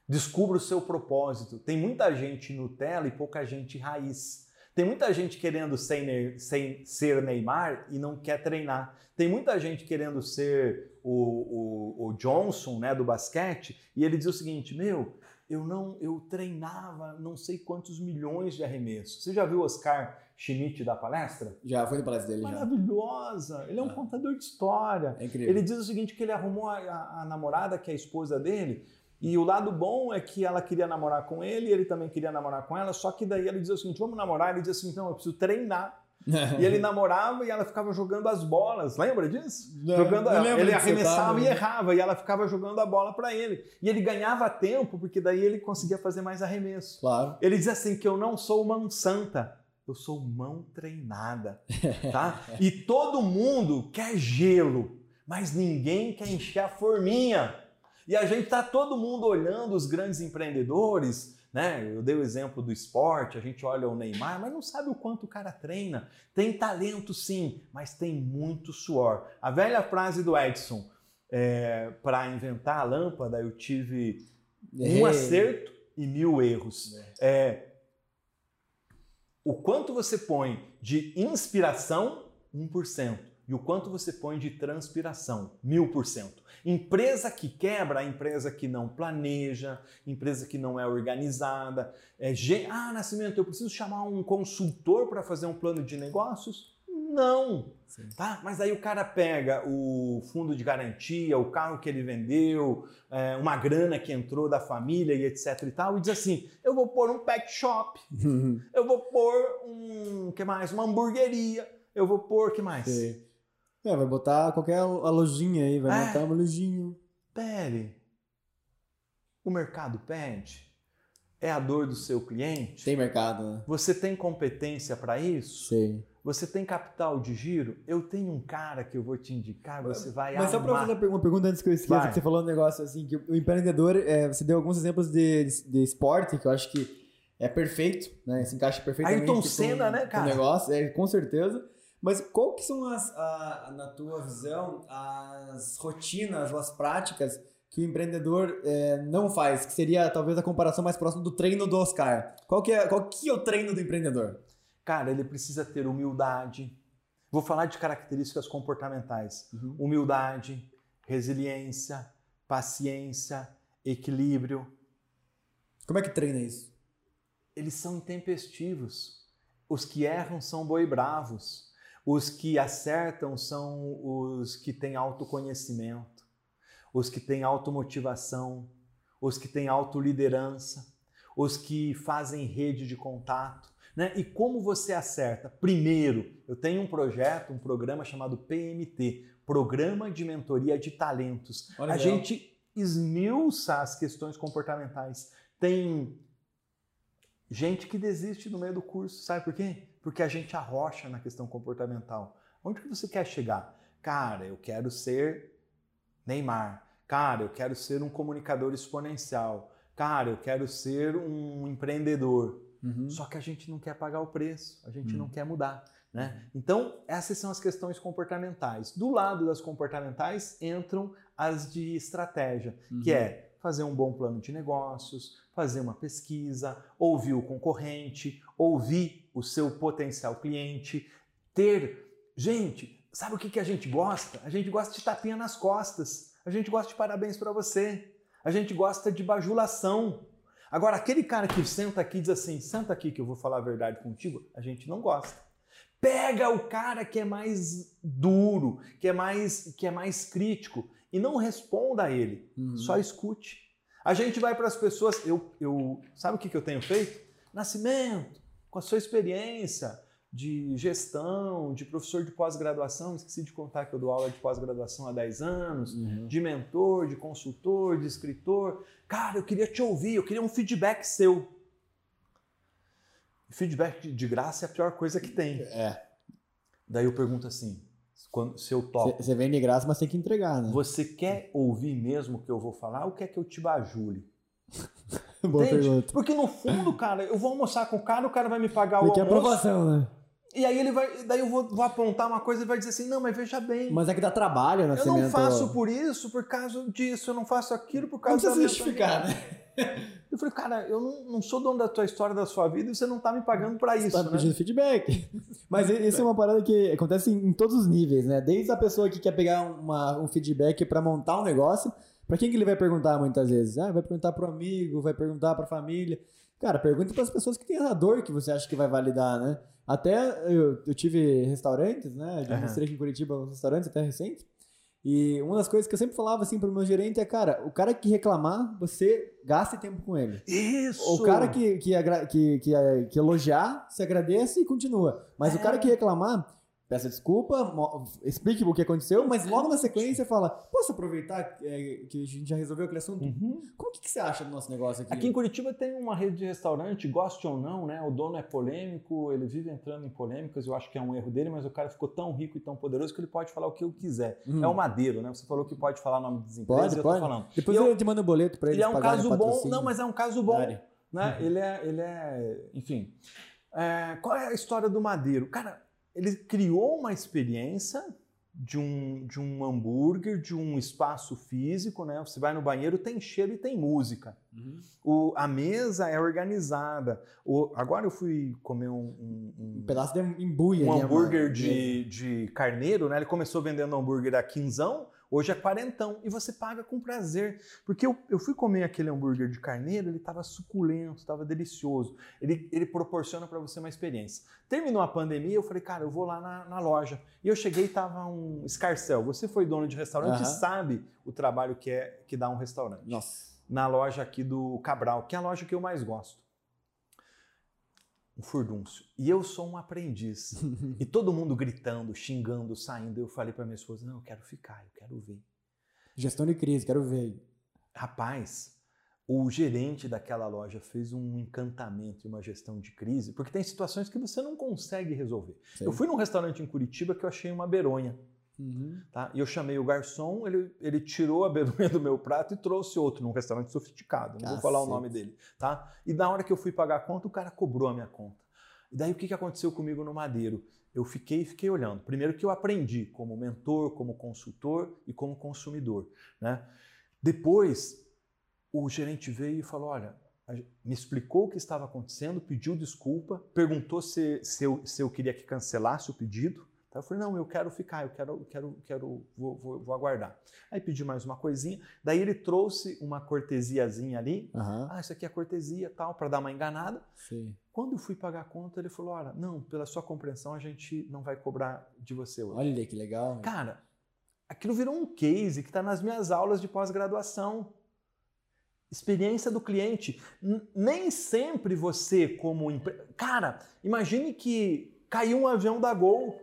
Descubra o seu propósito. Tem muita gente Nutella e pouca gente raiz. Tem muita gente querendo ser, sem- ser Neymar e não quer treinar. Tem muita gente querendo ser o, o- o Johnson, né, do basquete, e ele diz o seguinte: meu, eu não, eu treinava não sei quantos milhões de arremessos. Você já viu o Oscar Schmidt da palestra? Já foi no palestra dele, já. Maravilhosa. Ele é um contador de história. É incrível. Ele diz o seguinte que ele arrumou a, a- a namorada, que é a esposa dele, e o lado bom é que ela queria namorar com ele, ele também queria namorar com ela, só que daí ele diz o seguinte, vamos namorar? Ele diz assim, não, eu preciso treinar. E ele namorava e ela ficava jogando as bolas, lembra disso? Não, jogando, não lembro ele arremessava detalhe. e errava, e ela ficava jogando a bola para ele. E ele ganhava tempo, porque daí ele conseguia fazer mais arremesso. Claro. Ele diz assim que eu não sou mão santa, eu sou mão treinada, tá? E todo mundo quer gelo, mas ninguém quer encher a forminha. E a gente tá todo mundo olhando os grandes empreendedores, né? Eu dei o exemplo do esporte, a gente olha o Neymar, mas não sabe o quanto o cara treina. Tem talento sim, mas tem muito suor. A velha frase do Edison, para inventar a lâmpada, eu tive um Ei. acerto e mil erros. É, o quanto você põe de inspiração, 1%. E o quanto você põe de transpiração, 1000%. Empresa que quebra, a empresa que não planeja, empresa que não é organizada. É, ah, Nascimento, eu preciso chamar um consultor para fazer um plano de negócios? Não. Sim. Tá? Mas aí o cara pega o fundo de garantia, o carro que ele vendeu, é, uma grana que entrou da família e etc e tal, e diz assim: eu vou pôr um pet shop, eu vou pôr um. que mais? Uma hamburgueria, eu vou pôr. que mais? Sei. É, vai botar qualquer a lojinha aí, vai É. botar uma lojinha. Pere. O mercado pede. É a dor do seu cliente. Tem mercado, né? Você tem competência para isso? Sei. Você tem capital de giro? Eu tenho um cara que eu vou te indicar, você vai Mas só pra amar. fazer uma pergunta antes que eu esqueça, Vai. que você falou um negócio assim, que o empreendedor, é, você deu alguns exemplos de, de esporte, que eu acho que é perfeito, né? Se encaixa perfeitamente Ayrton com- Senna, né, com o cara? negócio, é, com certeza. Mas qual que são as, a- na tua visão, as rotinas ou as práticas que o empreendedor é, não faz? Que seria talvez a comparação mais próxima do treino do Oscar. Qual que é, qual que é o treino do empreendedor? Cara, ele precisa ter humildade. Vou falar de características comportamentais: Uhum. humildade, resiliência, paciência, equilíbrio. Como é que treina isso? Eles são intempestivos. Os que erram são boi bravos. Os que acertam são os que têm autoconhecimento, os que têm automotivação, os que têm autoliderança, os que fazem rede de contato. Né? E como você acerta? Primeiro, eu tenho um projeto, um programa chamado PMT Programa de Mentoria de Talentos. Olha, A legal. gente esmiuça as questões comportamentais. Tem gente que desiste no meio do curso, sabe por quê? Porque a gente arrocha na questão comportamental. Onde que você quer chegar? Cara, eu quero ser Neymar. Cara, eu quero ser um comunicador exponencial. Cara, eu quero ser um empreendedor. Uhum. Só que a gente não quer pagar o preço, a gente Hum. não quer mudar. Né? Então, essas são as questões comportamentais. Do lado das comportamentais entram as de estratégia, que Uhum. é fazer um bom plano de negócios, fazer uma pesquisa, ouvir o concorrente, ouvir o seu potencial cliente, ter. Gente, sabe o que, que a gente gosta? A gente gosta de tapinha nas costas, a gente gosta de parabéns para você, a gente gosta de bajulação. Agora, aquele cara que senta aqui e diz assim: senta aqui que eu vou falar a verdade contigo, a gente não gosta. Pega o cara que é mais duro, que é mais, que é mais crítico e não responda a ele, uhum. só escute. A gente vai para as pessoas, eu, eu, sabe o que, que eu tenho feito? Nascimento, com a sua experiência de gestão, de professor de pós-graduação, esqueci de contar que eu dou aula de pós-graduação há 10 anos, uhum. de mentor, de consultor, de escritor. Cara, eu queria te ouvir, eu queria um feedback seu. Feedback de graça é a pior coisa que tem. É. Daí eu pergunto assim, quando, se eu topo... Você vem de graça, mas tem que entregar, né? Você quer ouvir mesmo o que eu vou falar ou quer que eu te bajule? Boa Entende? pergunta. Porque no fundo, cara, eu vou almoçar com o cara, o cara vai me pagar o Porque almoço. aprovação, né? E aí ele vai, daí eu vou, vou, apontar uma coisa e vai dizer assim, não, mas veja bem. Mas é que dá trabalho, né? Eu não faço por isso, por causa disso, eu não faço aquilo por causa não da justificar, né? Eu falei, cara, eu não, não, sou dono da tua história, da sua vida, e você não tá me pagando para isso. Você tá né? pedindo feedback. Mas isso é uma parada que acontece em, em, todos os níveis, né? Desde a pessoa que quer pegar uma, um feedback para montar um negócio, para quem que ele vai perguntar muitas vezes? Ah, vai perguntar pro amigo, vai perguntar pra família. Cara, pergunta para as pessoas que têm a dor que você acha que vai validar, né? Até eu, eu tive restaurantes, né? Já uhum. aqui em Curitiba restaurantes até recente. E uma das coisas que eu sempre falava assim pro meu gerente é, cara, o cara que reclamar, você gaste tempo com ele. Isso! O cara que, que, que, que, que elogiar, se agradece e continua. Mas é. o cara que reclamar, peça desculpa, explique o que aconteceu, mas logo na sequência fala: Posso aproveitar é, que a gente já resolveu aquele assunto? Uhum. Como que, que, você acha do nosso negócio aqui? Aqui em Curitiba tem uma rede de restaurante, goste ou não, né? O dono é polêmico, ele vive entrando em polêmicas, eu acho que é um erro dele, mas o cara ficou tão rico e tão poderoso que ele pode falar o que eu quiser. Uhum. É o Madeiro, né? Você falou que pode falar o nome das empresas, pode, pode. falando. Depois e eu, eu te mando um boleto para ele. Ele é um caso bom, não, mas é um caso bom. Né? Uhum. Ele, é, ele é, enfim. É, qual é a história do Madeiro? Cara, ele criou uma experiência de um, de um hambúrguer, de um espaço físico, né? Você vai no banheiro, tem cheiro e tem música. Uhum. O, a mesa é organizada. O, agora eu fui comer um... Um, um, um pedaço de embuia. Um hambúrguer de, de carneiro, né? Ele começou vendendo hambúrguer a quinzão, Hoje é quarentão e você paga com prazer. Porque eu, eu fui comer aquele hambúrguer de carneiro, ele estava suculento, estava delicioso. Ele, ele proporciona para você uma experiência. Terminou a pandemia, eu falei, cara, eu vou lá na, na loja. E eu cheguei e estava um escarcel. Você foi dono de restaurante uhum. e sabe o trabalho que é que dá um restaurante. Nossa. Na loja aqui do Cabral, que é a loja que eu mais gosto um furdúncio. E eu sou um aprendiz. e todo mundo gritando, xingando, saindo. Eu falei para minha esposa: não, eu quero ficar, eu quero ver. Gestão de crise, quero ver. Rapaz, o gerente daquela loja fez um encantamento e uma gestão de crise, porque tem situações que você não consegue resolver. Sim. Eu fui num restaurante em Curitiba que eu achei uma beronha. Uhum. Tá? E eu chamei o garçom, ele, ele tirou a beronha do meu prato e trouxe outro num restaurante sofisticado, não vou falar o nome dele. Tá? E na hora que eu fui pagar a conta, o cara cobrou a minha conta. E daí o que, que aconteceu comigo no Madeiro? Eu fiquei fiquei olhando. Primeiro que eu aprendi como mentor, como consultor e como consumidor. Né? Depois, o gerente veio e falou: olha, me explicou o que estava acontecendo, pediu desculpa, perguntou se, se, eu, se eu queria que cancelasse o pedido. Tá? Eu falei, não, eu quero ficar, eu quero, quero, quero, vou, vou, vou aguardar. Aí pedi mais uma coisinha, daí ele trouxe uma cortesiazinha ali. Uhum. Ah, isso aqui é cortesia, tal, para dar uma enganada. Sim. Quando eu fui pagar a conta, ele falou, olha, não, pela sua compreensão a gente não vai cobrar de você hoje. Olha que legal. Cara, aquilo virou um case que está nas minhas aulas de pós-graduação. Experiência do cliente. nem sempre você, como. Cara, imagine que caiu um avião da Gol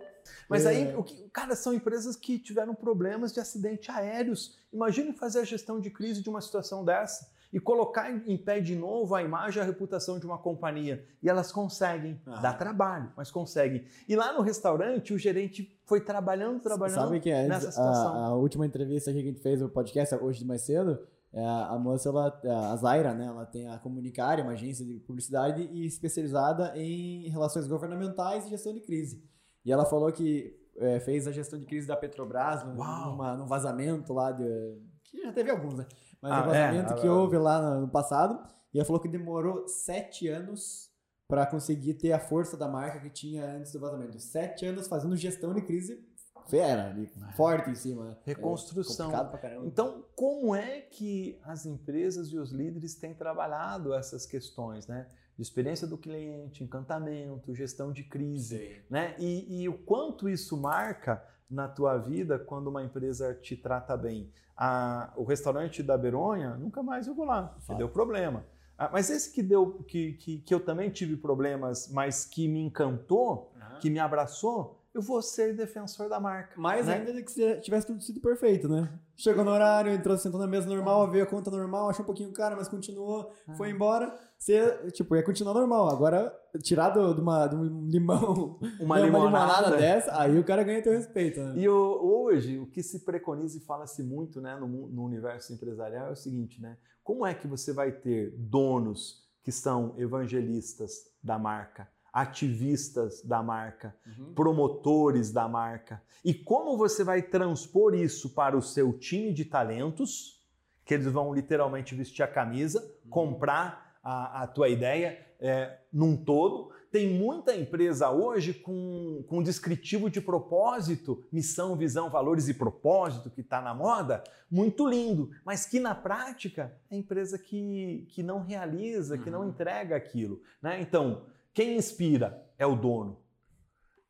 mas é. aí, o que, cara, são empresas que tiveram problemas de acidente aéreos. Imagine fazer a gestão de crise de uma situação dessa e colocar em pé de novo a imagem e a reputação de uma companhia. E elas conseguem. Ah. Dá trabalho, mas conseguem. E lá no restaurante, o gerente foi trabalhando, trabalhando Sabe que é, nessa situação. A, a, última entrevista que a gente fez no podcast hoje de mais cedo, é, a moça, ela, a Zaira, né, ela tem a Comunicare, uma agência de publicidade e especializada em relações governamentais e gestão de crise. E ela falou que é, fez a gestão de crise da Petrobras numa, num vazamento lá de. Que já teve alguns, né? Mas ah, um vazamento é, que houve lá no passado. E ela falou que demorou sete anos para conseguir ter a força da marca que tinha antes do vazamento. Sete anos fazendo gestão de crise fera ali, forte em cima. Reconstrução. É. Então, como é que as empresas e os líderes têm trabalhado essas questões, né? De experiência do cliente, encantamento, gestão de crise, Sim. né? E, e o quanto isso marca na tua vida quando uma empresa te trata bem. A- o restaurante da Beronha, nunca mais eu vou lá, Fato. deu problema. Ah, mas esse que deu, que, que, que eu também tive problemas, mas que me encantou, que me abraçou, eu vou ser defensor da marca. Mais né? ainda do que se tivesse tudo sido perfeito, né? Chegou no horário, entrou, sentou na mesa normal, veio a conta normal, achou um pouquinho caro, mas continuou, foi embora. Você, tipo, ia continuar normal. Agora, tirar do- de, uma, de um limão, Uma né, limonada. dessa, aí o cara ganha teu respeito, né? E o- hoje, o que se preconiza e fala-se muito né, no, no universo empresarial é o seguinte, né? Como é que você vai ter donos que são evangelistas da marca, ativistas da marca, Uhum. promotores da marca? E como você vai transpor isso para o seu time de talentos, que eles vão literalmente vestir a camisa, comprar a, a tua ideia é, num todo. Tem muita empresa hoje com, com descritivo de propósito, missão, visão, valores e propósito, que está na moda, muito lindo, mas que na prática é empresa que, que não realiza, que não Uhum. entrega aquilo. Né? Então, quem inspira é o dono.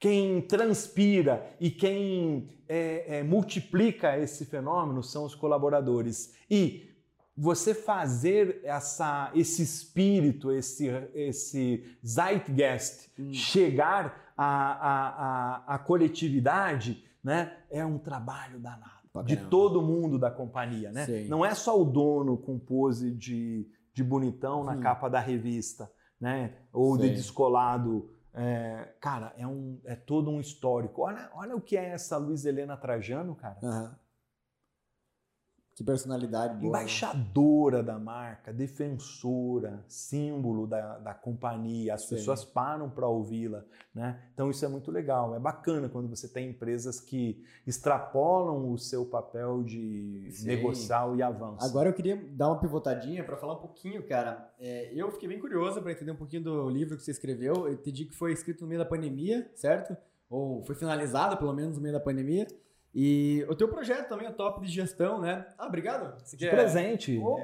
Quem transpira e quem é, é, multiplica esse fenômeno são os colaboradores. E você fazer essa, esse espírito, esse, esse zeitgeist Hum. chegar à, à, à, coletividade, né, é um trabalho danado. Pra De caramba. todo mundo da companhia. Né? Sim. Não é só o dono com pose de, de bonitão na Sim. capa da revista, né? ou de Sim. descolado. É, cara, é, um, é todo um histórico. Olha, olha o que é essa Luiz Helena Trajano, cara. Aham. Que personalidade boa. né? Embaixadora da marca, defensora, símbolo da, da companhia, as Sim. pessoas param para ouvi-la. Né? Então isso é muito legal, é bacana quando você tem empresas que extrapolam o seu papel de Sim. negociar e avanço. Agora eu queria dar uma pivotadinha para falar um pouquinho, cara. É, eu fiquei bem curioso para entender um pouquinho do livro que você escreveu. Eu entendi que foi escrito no meio da pandemia, certo? Ou foi finalizado, pelo menos, no meio da pandemia. E o teu projeto também, o Top de Gestão, né? Ah, obrigado. De quer- presente. Opa,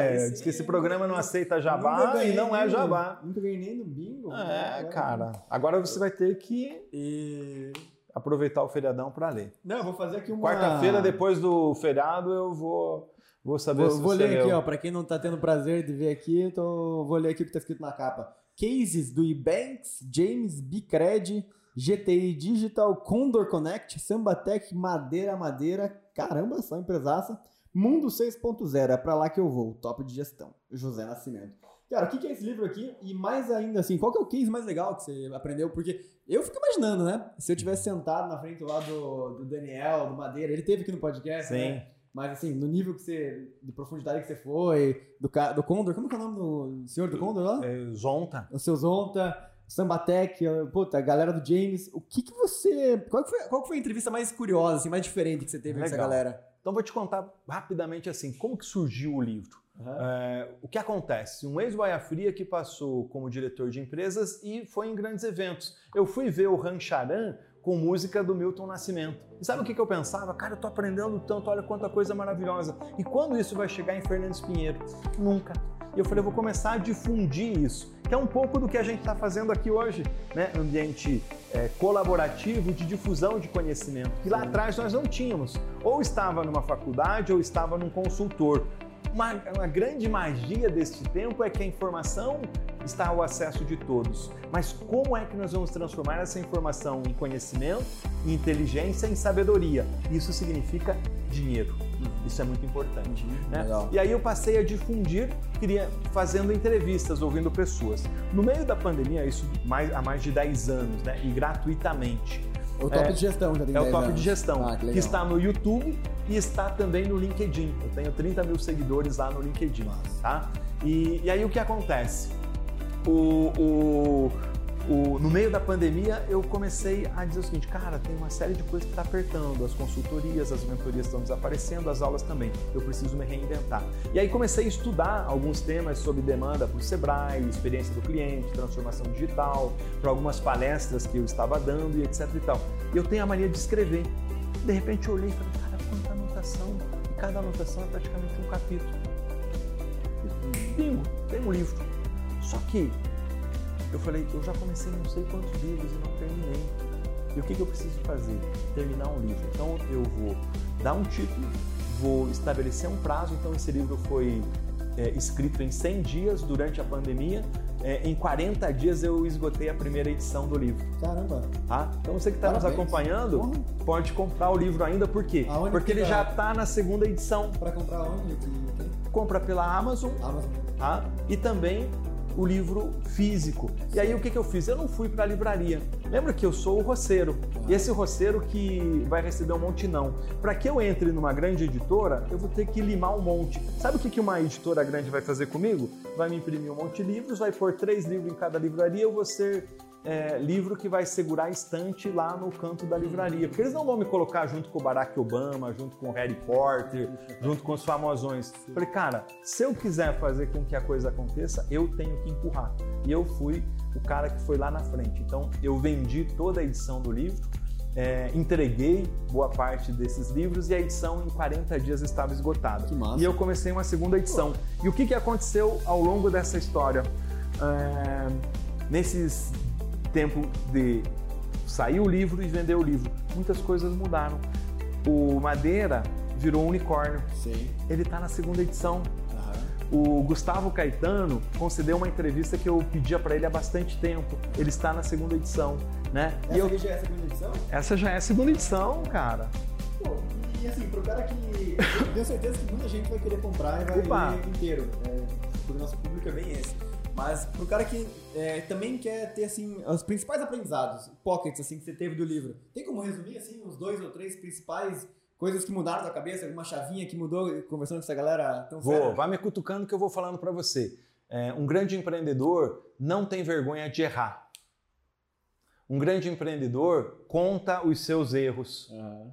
é, esse- que esse programa não aceita jabá ganhei e não é jabá. Nunca ganhei nem no bingo. É, Agora- cara. Agora você vai ter que E... aproveitar o feriadão para ler. Não, eu vou fazer aqui uma... Quarta-feira, depois do feriado, eu vou, vou saber Vou, se vou ler aqui, ó, pra quem não tá tendo prazer de ver aqui, então vou ler aqui o que tá escrito na capa. Cases do Ebanks, James Bicred, GTI Digital, Condor Connect, Sambatec, Madeira Madeira, caramba, só empresaça. Mundo 6.0, é pra lá que eu vou, top de gestão, José Nascimento. Cara, o que é esse livro aqui? E mais ainda, assim, qual que é o case mais legal que você aprendeu? Porque eu fico imaginando, né? Se eu tivesse sentado na frente lá do, do Daniel, do Madeira, ele teve aqui no podcast, Sim. né? Mas assim, no nível que você. de profundidade que você foi, do, do Condor, como que é o nome do senhor do Condor lá? É, Zonta. O seu Zonta, Sambatec, puta, a galera do James. O que que você. Qual que foi, qual que foi a entrevista mais curiosa, assim, mais diferente que você teve com essa Legal. galera? Então vou te contar rapidamente assim, como que surgiu o livro. É, o que acontece? Um ex-Baia Fria que passou como diretor de empresas e foi em grandes eventos. Eu fui ver o Rancharan com música do Milton Nascimento. E sabe o que, que eu pensava? Cara, eu tô aprendendo tanto, olha quanta coisa maravilhosa. E quando isso vai chegar em Fernandes Pinheiro? Nunca. E eu falei, eu vou começar a difundir isso, que é um pouco do que a gente está fazendo aqui hoje, né? Ambiente é, colaborativo de difusão de conhecimento, que lá atrás nós não tínhamos. Ou estava numa faculdade ou estava num consultor. Uma, uma grande magia deste tempo é que a informação está ao acesso de todos. Mas como é que nós vamos transformar essa informação em conhecimento, em inteligência, em sabedoria? Isso significa dinheiro. Isso é muito importante. né? Legal. E aí eu passei a difundir, queria, fazendo entrevistas, ouvindo pessoas. No meio da pandemia, isso mais, há mais de 10 anos, né? e gratuitamente. O top É, de gestão já tem É o 10 top anos. de gestão, Ah, que que, está no YouTube e está também no LinkedIn. Eu tenho 30 mil seguidores lá no LinkedIn, Massa. tá? E, e aí o que acontece? O, o- o- no meio da pandemia eu comecei a dizer o seguinte, cara, tem uma série de coisas que está apertando, as consultorias, as mentorias estão desaparecendo, as aulas também. Eu preciso me reinventar. E aí comecei a estudar alguns temas sobre demanda para o Sebrae, experiência do cliente, transformação digital, para algumas palestras que eu estava dando e etc e tal. E eu tenho a mania de escrever. De repente eu olhei e falei, anotação. E cada anotação é praticamente um capítulo. Bingo, tem um livro. Só que eu falei, eu já comecei não sei quantos livros e não terminei. E o que, que eu preciso fazer? Terminar um livro. Então eu vou dar um título, vou estabelecer um prazo. Então esse livro foi é, escrito em 100 dias durante a pandemia. É, em 40 dias eu esgotei a primeira edição do livro. Caramba! Tá? Então você que está nos acompanhando uhum. pode comprar o livro ainda, por quê? Aonde Porque ele já está na segunda edição. Para comprar onde? Compra pela Amazon. Amazon. Tá? E também o livro físico. E aí o que, que eu fiz? Eu não fui para a livraria. Lembra que eu sou o roceiro. E esse roceiro que vai receber um monte não. Para que eu entre numa grande editora, eu vou ter que limar um monte. Sabe o que, que uma editora grande vai fazer comigo? Vai me imprimir um monte de livros, vai pôr três livros em cada livraria, eu vou ser é, livro que vai segurar a estante lá no canto da livraria. Porque eles não vão me colocar junto com o Barack Obama, junto com o Harry Potter, junto com os famosões. Falei, cara, se eu quiser fazer com que a coisa aconteça, eu tenho que empurrar. E eu fui o cara que foi lá na frente. Então, eu vendi toda a edição do livro, é, entreguei boa parte desses livros e a edição em 40 dias estava esgotada. E eu comecei uma segunda edição. E o que, que aconteceu ao longo dessa história? É, nesses tempo de sair o livro e vender o livro. Muitas coisas mudaram. O Madeira virou um unicórnio. Sim. Ele está na segunda edição. Uhum. O Gustavo Caetano concedeu uma entrevista que eu pedia para ele há bastante tempo. Ele está na segunda edição, né? Essa e eu... já é a segunda edição? Essa já é a segunda edição, cara. Pô, e assim, pro cara que. Eu tenho certeza que muita gente vai querer comprar e vai Opa. ler inteiro. É, o nosso público é bem esse. Mas pro cara que é, também quer ter assim os principais aprendizados, pockets assim que você teve do livro, tem como resumir assim os dois ou três principais coisas que mudaram da cabeça, alguma chavinha que mudou conversando com essa galera tão Vou, vai me cutucando que eu vou falando para você. É, um grande empreendedor não tem vergonha de errar. Um grande empreendedor conta os seus erros. Uhum.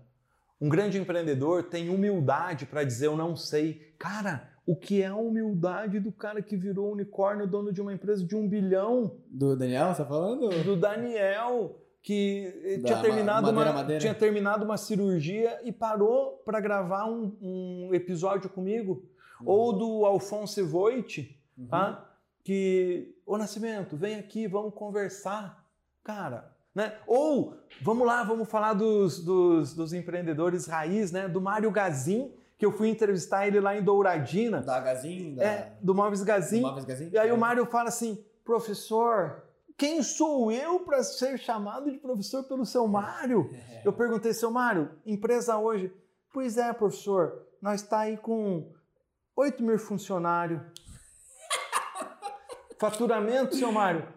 Um grande empreendedor tem humildade para dizer eu não sei. Cara, o que é a humildade do cara que virou unicórnio, dono de uma empresa de um bilhão. Do Daniel, você tá falando? Do Daniel, que da tinha, terminado madeira, uma, madeira. tinha terminado uma cirurgia e parou para gravar um, um, episódio comigo. Uhum. Ou do Alfonso Voit, uhum. tá? que, ô Nascimento, vem aqui, vamos conversar. Cara, né? Ou, vamos lá, vamos falar dos, dos, dos empreendedores raiz, né? do Mário Gazin, que eu fui entrevistar ele lá em Douradina. Da Gazin? Da... É, do Móveis Gazin. Do Móveis Gazin? E aí é. o Mário fala assim, professor, quem sou eu para ser chamado de professor pelo seu Mário? Eu perguntei, seu Mário, empresa hoje? Pois é, professor, nós está aí com 8 mil funcionários. Faturamento, seu Mário?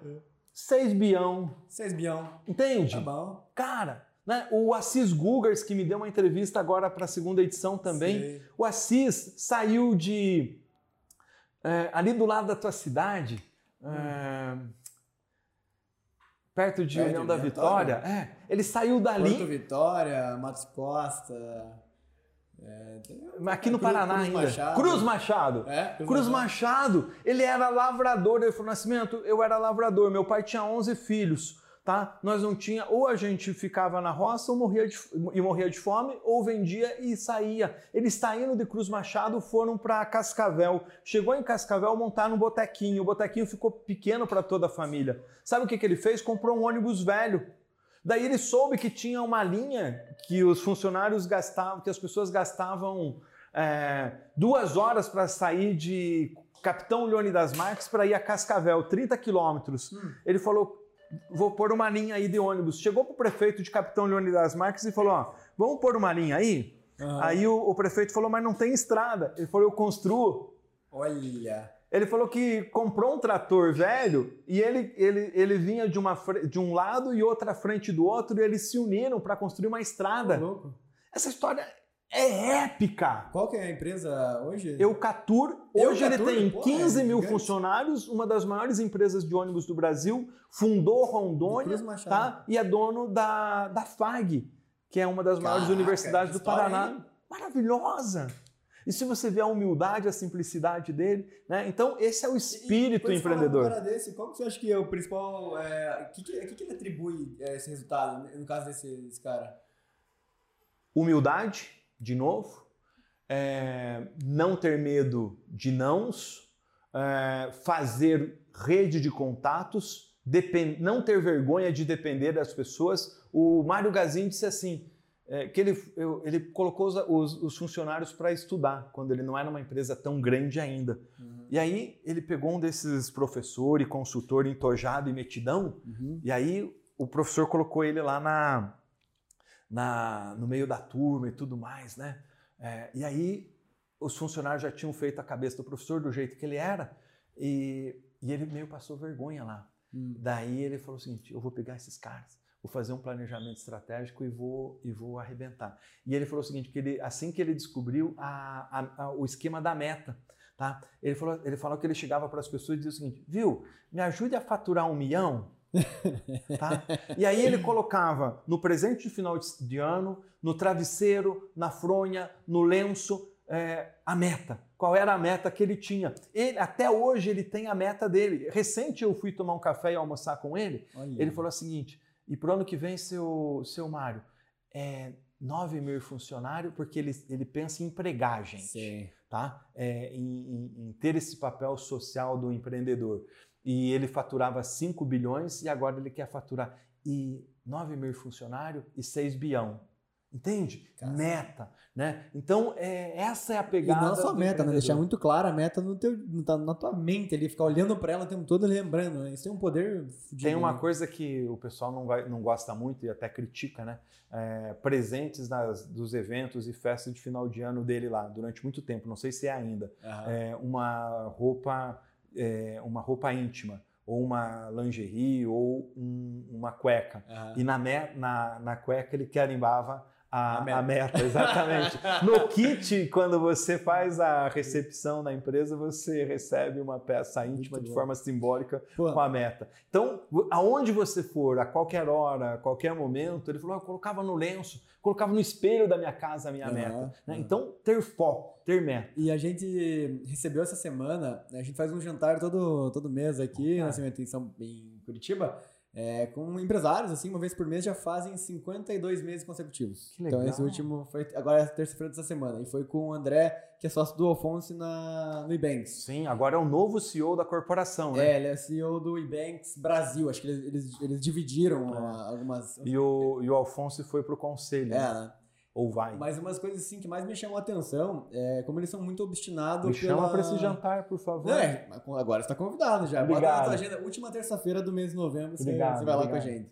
6 bião. 6 bião. Entende? Tá bom. Cara, né? O Assis Gugers, que me deu uma entrevista agora para a segunda edição também. Sim. O Assis saiu de. É, ali do lado da tua cidade, hum. é, perto de União da Vitória. Vitória. É, ele saiu dali. Porto Vitória, Matos Costa. É, Aqui no Cruz, Paraná Cruz ainda. Machado. Cruz Machado. É, Cruz, Cruz Machado. Machado. Ele era lavrador. Ele falou: Nascimento, eu era lavrador. Meu pai tinha 11 filhos tá? Nós não tinha, ou a gente ficava na roça ou morria de, e morria de fome, ou vendia e saía. Eles saindo de Cruz Machado foram para Cascavel. Chegou em Cascavel, montaram um botequinho. O botequinho ficou pequeno para toda a família. Sabe o que, que ele fez? Comprou um ônibus velho. Daí ele soube que tinha uma linha que os funcionários gastavam, que as pessoas gastavam é, duas horas para sair de Capitão Leônidas Marques para ir a Cascavel, 30 quilômetros. Hum. Ele falou: vou pôr uma linha aí de ônibus. Chegou para o prefeito de Capitão Leonidas Marques e falou: ó, vamos pôr uma linha aí? Uhum. Aí o, o, prefeito falou: mas não tem estrada. Ele falou: eu construo. Olha. Ele falou que comprou um trator velho e ele, ele, ele vinha de, uma, de um lado e outra frente do outro e eles se uniram para construir uma estrada. Oh, Essa história é épica. Qual que é a empresa hoje? Eucatur. Hoje Eucatur? ele tem 15 é mil funcionários, uma das maiores empresas de ônibus do Brasil, fundou Rondônia tá? e é dono da, da FAG, que é uma das Caraca, maiores universidades do Paraná. Maravilhosa! E se você vê a humildade, a simplicidade dele, né? Então, esse é o espírito e, e empreendedor. Cara desse, qual que você acha que é o principal. O é, que, que, que, ele atribui é, esse resultado, no caso desse, desse cara? humildade, de novo, é, não ter medo de nãos, é, fazer rede de contatos, não ter vergonha de depender das pessoas. O Mário Gazin disse assim, é, que ele, ele colocou os, os, os funcionários para estudar, quando ele não era uma empresa tão grande ainda. Uhum. E aí ele pegou um desses professor e consultor entojado e metidão, uhum. e aí o professor colocou ele lá na, na, no meio da turma e tudo mais, né? É, e aí os funcionários já tinham feito a cabeça do professor do jeito que ele era, e, e ele meio passou vergonha lá. Uhum. Daí ele falou o seguinte: eu vou pegar esses caras vou fazer um planejamento estratégico e vou, e vou arrebentar. E ele falou o seguinte, que ele, assim que ele descobriu a, a, a, o esquema da meta, tá? ele, falou, ele falou que ele chegava para as pessoas e dizia o seguinte, viu, me ajude a faturar um milhão, tá? E aí ele colocava no presente de final de ano, no travesseiro, na fronha, no lenço, é, a meta. Qual era a meta que ele tinha? Ele, até hoje ele tem a meta dele. Recente eu fui tomar um café e almoçar com ele. Olha. Ele falou o seguinte: e para o ano que vem, seu, seu Mário, é 9 mil funcionários, porque ele, ele pensa em empregar a gente, Sim. tá? É, em, em, em, ter esse papel social do empreendedor. E ele faturava 5 bilhões e agora ele quer faturar e 9 mil funcionários e 6 bilhão. Entende? Meta, né? Então, é, essa é a pegada. E não só meta, né? Deixar muito clara a meta no teu, na tua mente ali, ficar olhando para ela o tempo todo lembrando. Né? Isso tem um poder. Tem uma coisa que o pessoal não, vai, não gosta muito e até critica, né? É, presentes das, dos eventos e festas de final de ano dele lá, durante muito tempo, não sei se é ainda. É, uma roupa, é, uma roupa íntima ou uma lingerie, ou um, uma cueca. Uhum. E na, na, na cueca ele carimbava a, a, meta. a, meta. exatamente. no kit, quando você faz a recepção na empresa, você recebe uma peça íntima de forma simbólica Pô. com a meta. Então, aonde você for, a qualquer hora, a qualquer momento, ele falou: eu colocava no lenço, colocava no espelho da minha casa a minha uhum, meta. Né? Uhum. Então, ter foco, ter meta. E a gente recebeu essa semana, a gente faz um jantar todo, todo mês aqui, uhum. em, em Curitiba é, com empresários, assim, uma vez por mês já fazem 52 meses consecutivos. Que legal. Então esse último foi agora é terça-feira dessa semana. E foi com o André, que é sócio do Alfonso na, no Ebanks. Sim, agora é o novo CEO da corporação, né? É, ele é CEO do Ebanks Brasil. Acho que eles, eles, eles dividiram é. algumas. E o, e o Alfonso foi pro conselho. É, né? Ou vai. Mas umas coisas assim que mais me chamam a atenção é como eles são muito obstinados. Me pela... chama para esse jantar, por favor. É, agora está convidado já. Obrigado. Bota na tua agenda, última terça-feira do mês de novembro, você, obrigado, você vai obrigado. lá com a gente.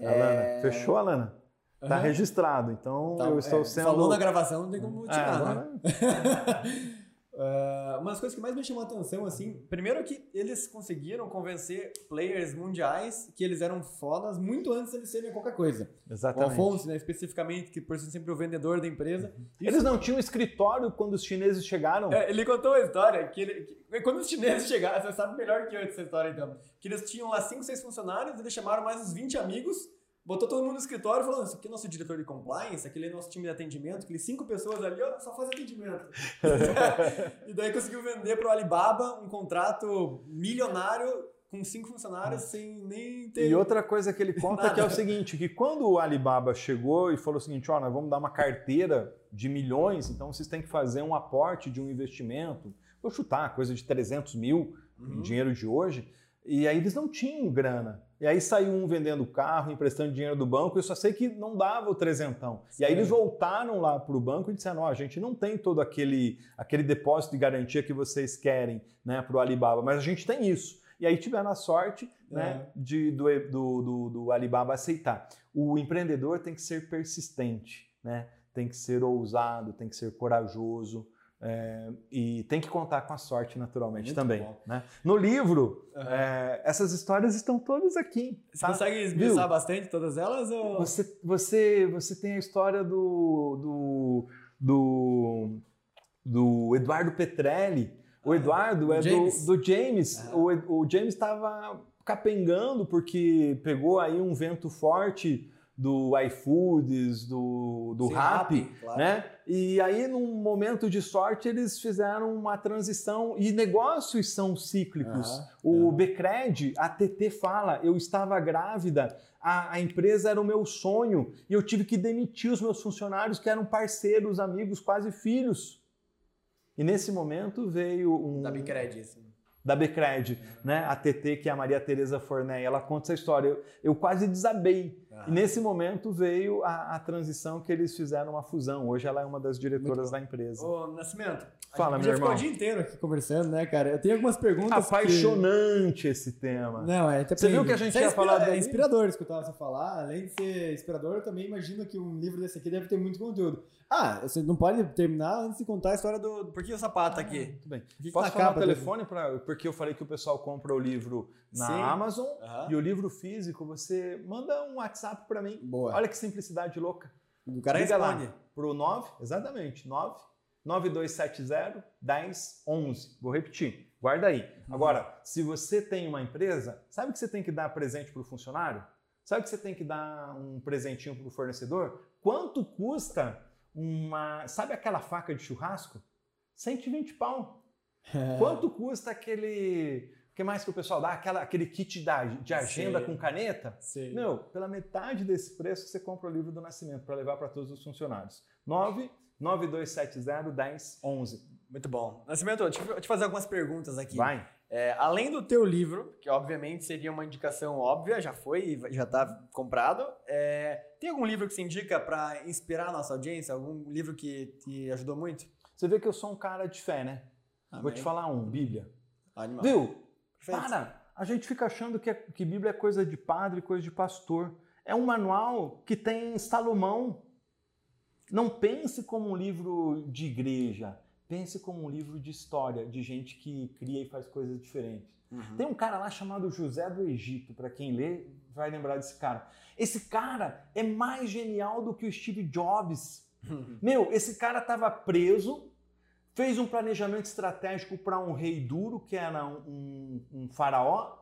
Alana, é... fechou, Alana? Tá uhum. registrado, então tá, eu estou é, sendo. Falou na gravação, não tem como tirar, é, agora... né? Uh, uma das coisas que mais me chamou a atenção, assim, primeiro que eles conseguiram convencer players mundiais que eles eram fodas muito antes de eles serem qualquer coisa. Exatamente. O Alfonso, né, especificamente, que por ser sempre o vendedor da empresa. Isso... Eles não tinham escritório quando os chineses chegaram? É, ele contou a história que, ele, que, quando os chineses chegaram, você sabe melhor que eu essa história então, que eles tinham lá 5, 6 funcionários, eles chamaram mais uns 20 amigos botou todo mundo no escritório falando, isso aqui é nosso diretor de compliance, aquele é nosso time de atendimento, aqueles cinco pessoas ali, ó, só faz atendimento. e daí conseguiu vender para o Alibaba um contrato milionário com cinco funcionários sem nem ter. E outra coisa que ele conta que é o seguinte: que quando o Alibaba chegou e falou o seguinte, ó, nós vamos dar uma carteira de milhões, então vocês têm que fazer um aporte de um investimento, vou chutar, coisa de 300 mil uhum. em dinheiro de hoje. E aí eles não tinham grana. E aí saiu um vendendo carro, emprestando dinheiro do banco, eu só sei que não dava o trezentão. Sim. E aí eles voltaram lá para o banco e disseram, ó, a gente não tem todo aquele, aquele depósito de garantia que vocês querem né, para o Alibaba, mas a gente tem isso. E aí tiveram a sorte né, é. de, do, do, do, do Alibaba aceitar. O empreendedor tem que ser persistente, né? tem que ser ousado, tem que ser corajoso, é, e tem que contar com a sorte, naturalmente, Muito também. Né? No livro, uhum. é, essas histórias estão todas aqui. Você tá? consegue esmiuçar bastante todas elas? Ou... Você, você, você tem a história do, do, do, do Eduardo Petrelli. O Eduardo é James. Do, do James. Uhum. O, o James estava capengando porque pegou aí um vento forte do iFoods, do, do Sim, Rappi, claro. né? E aí, num momento de sorte, eles fizeram uma transição e negócios são cíclicos. Aham, o Becred, a TT fala, eu estava grávida, a, a empresa era o meu sonho e eu tive que demitir os meus funcionários que eram parceiros, amigos, quase filhos. E nesse momento veio um Da Bicred, isso. da Becred, né? A TT, que é a Maria Tereza Forney, ela conta essa história. Eu, eu quase desabei. Ah. E nesse momento veio a, a transição que eles fizeram uma fusão. Hoje ela é uma das diretoras da empresa. Ô, Nascimento, Fala, a gente meu já ficou o irmão. dia inteiro aqui conversando, né, cara? Eu tenho algumas perguntas que- Apaixonante esse tema. Não, é até Você viu que a gente é ia falar É livro? inspirador escutar você falar. Além de ser inspirador, eu também imagino que um livro desse aqui deve ter muito conteúdo. Ah, você não pode terminar antes de contar a história do, do por que o sapato tá aqui. Muito bem. que que Posso na falar o telefone? Pra, porque eu falei que o pessoal compra o livro na Sim. Amazon e o livro físico, você manda um WhatsApp para mim. Boa. Olha que simplicidade louca. o cara Liga responde. lá pro 9, exatamente, 9 9270 1011. Vou repetir. Guarda aí. Uhum. Agora, se você tem uma empresa, sabe que você tem que dar presente para o funcionário? Sabe que você tem que dar um presentinho para o fornecedor? Quanto custa uma. Sabe aquela faca de churrasco? 120 pau. É. Quanto custa aquele. O que mais que o pessoal dá? Aquela, aquele kit da, de agenda Sim. com caneta? Sim. Meu, pela metade desse preço você compra o livro do Nascimento para levar para todos os funcionários. 9 9270 1011. Muito bom. Nascimento, deixa eu te fazer algumas perguntas aqui. Vai. É, além do teu livro, que obviamente seria uma indicação óbvia, já foi, já está comprado. é, tem algum livro que você indica para inspirar a nossa audiência? Algum livro que te ajudou muito? Você vê que eu sou um cara de fé, né? Vou Amém. te falar um, Bíblia. Animal. Viu? Perfeito. Para! A gente fica achando que, é- que Bíblia é coisa de padre, coisa de pastor. É um manual que tem Salomão. Não pense como um livro de igreja. Pense como um livro de história, de gente que cria e faz coisas diferentes. Uhum. Tem um cara lá chamado José do Egito, para quem lê vai lembrar desse cara. Esse cara é mais genial do que o Steve Jobs. Meu, esse cara estava preso, fez um planejamento estratégico para um rei duro, que era um, um faraó.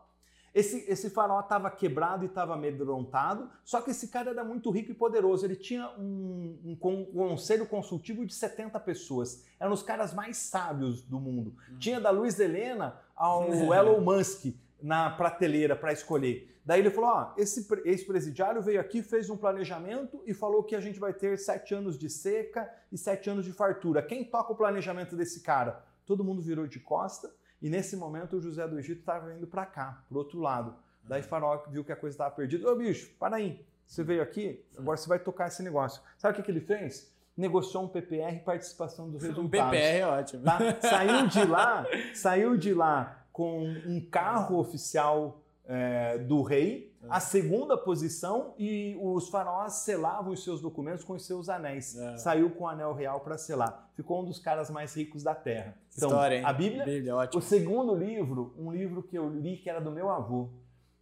Esse, esse faraó estava quebrado e estava amedrontado, só que esse cara era muito rico e poderoso. Ele tinha um, um um conselho consultivo de 70 pessoas. Eram os caras mais sábios do mundo. Tinha da Luiz Helena ao Elon Musk na prateleira para escolher. Daí ele falou: ó, esse pre- ex-presidiário veio aqui, fez um planejamento e falou que a gente vai ter sete anos de seca e sete anos de fartura. Quem toca o planejamento desse cara? Todo mundo virou de costa e nesse momento o José do Egito estava indo para cá, pro outro lado. Daí Faraó viu que a coisa estava perdida. Ô bicho, para aí. Você veio aqui, agora você vai tocar esse negócio. Sabe o que, que ele fez? Negociou um PPR participação dos Um resultados. PPR é ótimo. Tá? Saiu de lá, saiu de lá com um carro oficial é, do rei, a segunda posição e os faraós selavam os seus documentos com os seus anéis. É. Saiu com o anel real para selar. Ficou um dos caras mais ricos da terra. Então, História, hein? a Bíblia. Bíblia, O ótimo. segundo livro, um livro que eu li que era do meu avô.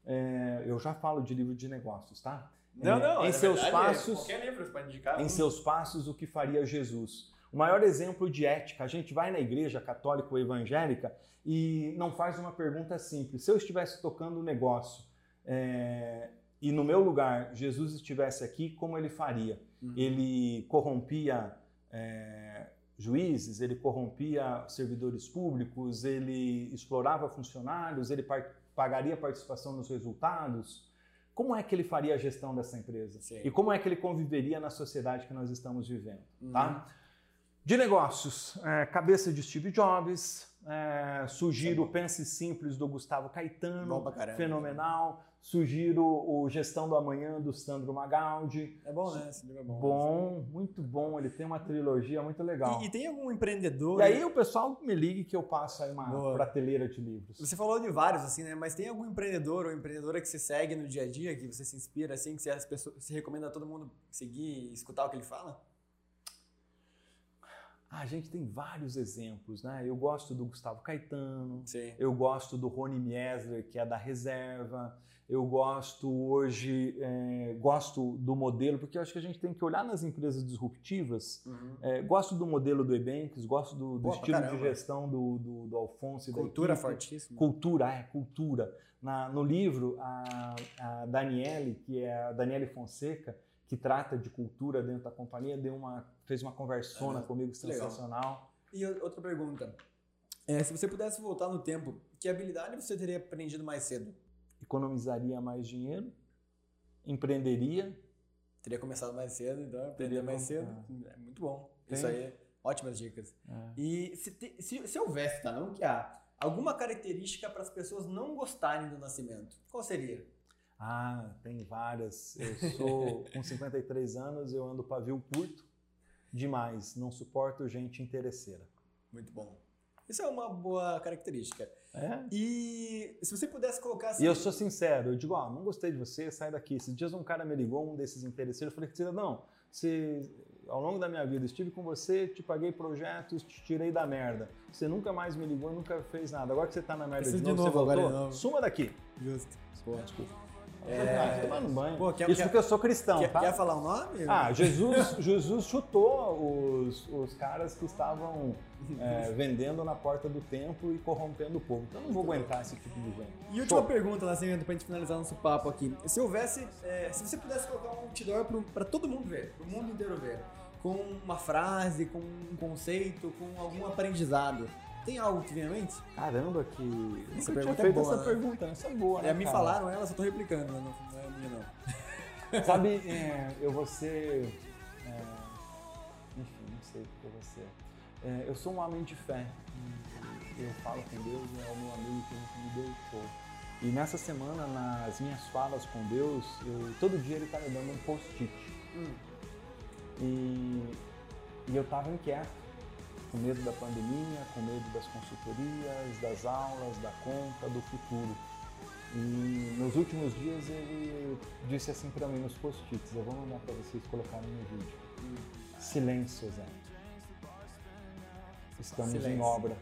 É, eu já falo de livro de negócios, tá? Não, É, não. Em seus verdade, passos Qualquer livro pode indicar. em seus passos o que faria Jesus. O maior exemplo de ética, a gente vai na igreja católica ou evangélica e não faz uma pergunta simples. Se eu estivesse tocando um negócio é, e no meu lugar Jesus estivesse aqui, como ele faria? Uhum. Ele corrompia é, juízes, ele corrompia servidores públicos, ele explorava funcionários, ele par- pagaria participação nos resultados? Como é que ele faria a gestão dessa empresa? Sim. E como é que ele conviveria na sociedade que nós estamos vivendo? Uhum. Tá? De negócios, é, cabeça de Steve Jobs, é, sugiro Pense Simples do Gustavo Caetano, caramba. fenomenal. Sugiro o Gestão do Amanhã do Sandro Magaldi. É bom, né? Esse livro é bom. Bom, muito bom. Ele tem uma trilogia muito legal. E, e tem algum empreendedor? E aí o pessoal me ligue que eu passo aí uma Boa. prateleira de livros. Você falou de vários, assim, né? Mas tem algum empreendedor ou empreendedora que você segue no dia a dia, que você se inspira, assim, que você, as pessoas, você recomenda a todo mundo seguir e escutar o que ele fala? A gente tem vários exemplos, né? Eu gosto do Gustavo Caetano, Sim. eu gosto do Rony Miesler, que é da reserva, eu gosto hoje, é, gosto do modelo, porque eu acho que a gente tem que olhar nas empresas disruptivas. Uhum. É, gosto do modelo do Ebanks, gosto do, do Boa estilo de caramba. gestão do, do, do Alfonso e Cultura fortíssima. Cultura, é, cultura. Na, no livro, a, a Daniele, que é a Daniele Fonseca, que trata de cultura dentro da companhia, deu uma, fez uma conversona comigo que legal. sensacional. E outra pergunta. É, se você pudesse voltar no tempo, que habilidade você teria aprendido mais cedo? Economizaria mais dinheiro, empreenderia. Teria começado mais cedo, então Teria mais cedo. É muito bom. Tem. Isso aí, ótimas dicas. é. E se, te- se, se houvesse, tá? Não que há, alguma característica para as pessoas não gostarem do nascimento, qual seria? Ah, tem várias. Eu sou com 53 anos, eu ando pavio curto demais, não suporto gente interesseira. Muito bom. Isso é uma boa característica. É? E se você pudesse colocar assim. E eu sou sincero, eu digo, ó, não gostei de você, sai daqui. Esses dias um cara me ligou, um desses interesseiros, eu falei, cidadão, você, ao longo da minha vida, estive com você, te paguei projetos, te tirei da merda. Você nunca mais me ligou, nunca fez nada. Agora que você tá na merda de de novo, novo você voltou, de novo. suma daqui. Justo. Desculpa. É, tomar no banho. Pô, quer- Isso quer- porque eu sou cristão, Quer, tá? quer falar o nome? Ah, Jesus, Jesus chutou os, os caras que estavam é, vendendo na porta do templo e corrompendo o povo. Então eu não vou aguentar esse tipo de gente. E última pergunta, Nascimento, pra gente finalizar nosso papo aqui. Se houvesse, é, se você pudesse colocar um outdoor pra todo mundo ver, pro mundo inteiro ver, com uma frase, com um conceito, com algum aprendizado, tem algo que vem à mente? Caramba, que. Essa Nunca pergunta é boa, essa né? pergunta, né? Essa é boa, né? É, me cara? falaram ela, só tô replicando, não, não é minha não. Sabe, é, eu vou ser. é, enfim, não sei o que eu vou ser. É, eu sou um homem de fé. Eu falo com Deus, é o meu amigo que nunca me deu show. E nessa semana, nas minhas falas com Deus, eu- todo dia ele tá me dando um post-it. E, e eu tava inquieto, com medo da pandemia, com medo das consultorias, das aulas, da conta, do futuro. E nos últimos dias ele disse assim para mim nos post-its, eu vou mandar para vocês colocarem no vídeo. Silêncio, Zé. Estamos em Silêncio. obra.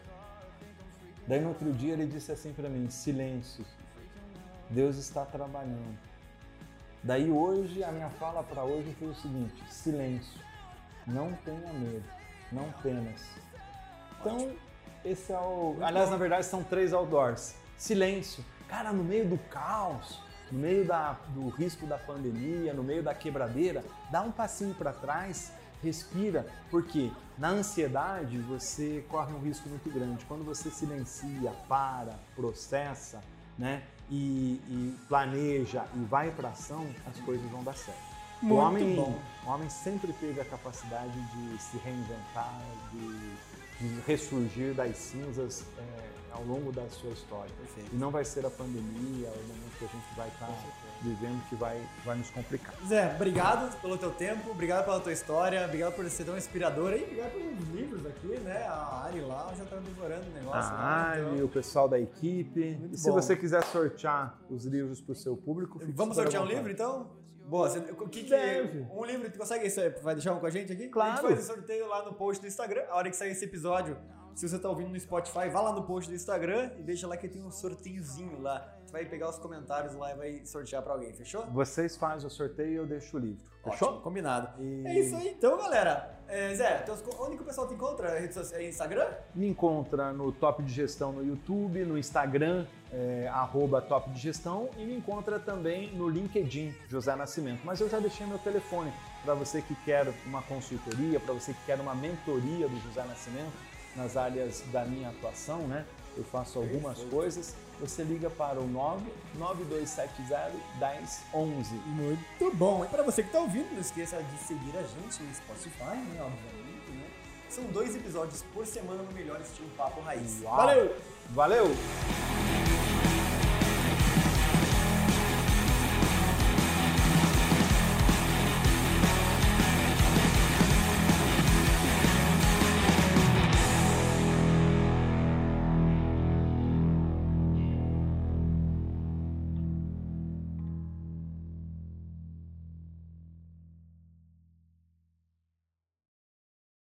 Daí no outro dia ele disse assim para mim, silêncio. Deus está trabalhando. Daí hoje, a minha fala para hoje foi o seguinte, silêncio. Não tenha medo, não temas. Então, esse é o. Aliás, na verdade, são três outdoors. Silêncio. Cara, no meio do caos, no meio da- do risco da pandemia, no meio da quebradeira, dá um passinho para trás, respira, porque na ansiedade você corre um risco muito grande. Quando você silencia, para, processa, né, e, e planeja e vai para ação, as coisas vão dar certo. Muito o homem, bom. o homem sempre teve a capacidade de se reinventar, de, de ressurgir das cinzas é, ao longo da sua história. Perfeito. E não vai ser a pandemia, o momento que a gente vai estar vivendo que vai, vai nos complicar. Zé, obrigado pelo teu tempo, obrigado pela tua história, obrigado por ser tão inspirador aí, obrigado pelos livros aqui, né? A Ari lá já tá devorando o negócio. A lá, então- o pessoal da equipe. Muito e se bom. você quiser sortear os livros para o seu público, Vamos sortear um livro então? Boa, você, o que que, Deve. um livro, tu consegue isso aí? Vai deixar um com a gente aqui? Claro. A gente faz o sorteio lá no post do Instagram. A hora que sair esse episódio, se você tá ouvindo no Spotify, vá lá no post do Instagram e deixa lá que tem um sorteiozinho lá. Tu vai pegar os comentários lá e vai sortear pra alguém, fechou? Vocês fazem o sorteio e eu deixo o livro. Fechou? Ótimo, combinado. E- É isso aí então, galera. É, Zé, onde que o pessoal te encontra? É Instagram? Me encontra no Top de Gestão no YouTube, no Instagram, é, arroba Top de Gestão, e me encontra também no LinkedIn, José Nascimento. Mas eu já deixei meu telefone para você que quer uma consultoria, para você que quer uma mentoria do José Nascimento nas áreas da minha atuação, né? Eu faço algumas Perfeito. coisas. Você liga para o 99270 1011. Muito bom. E para você que tá ouvindo, não esqueça de seguir a gente no Spotify, né? Obviamente, né? São dois episódios por semana no melhor estilo Papo Raiz. Uau. Valeu! Valeu!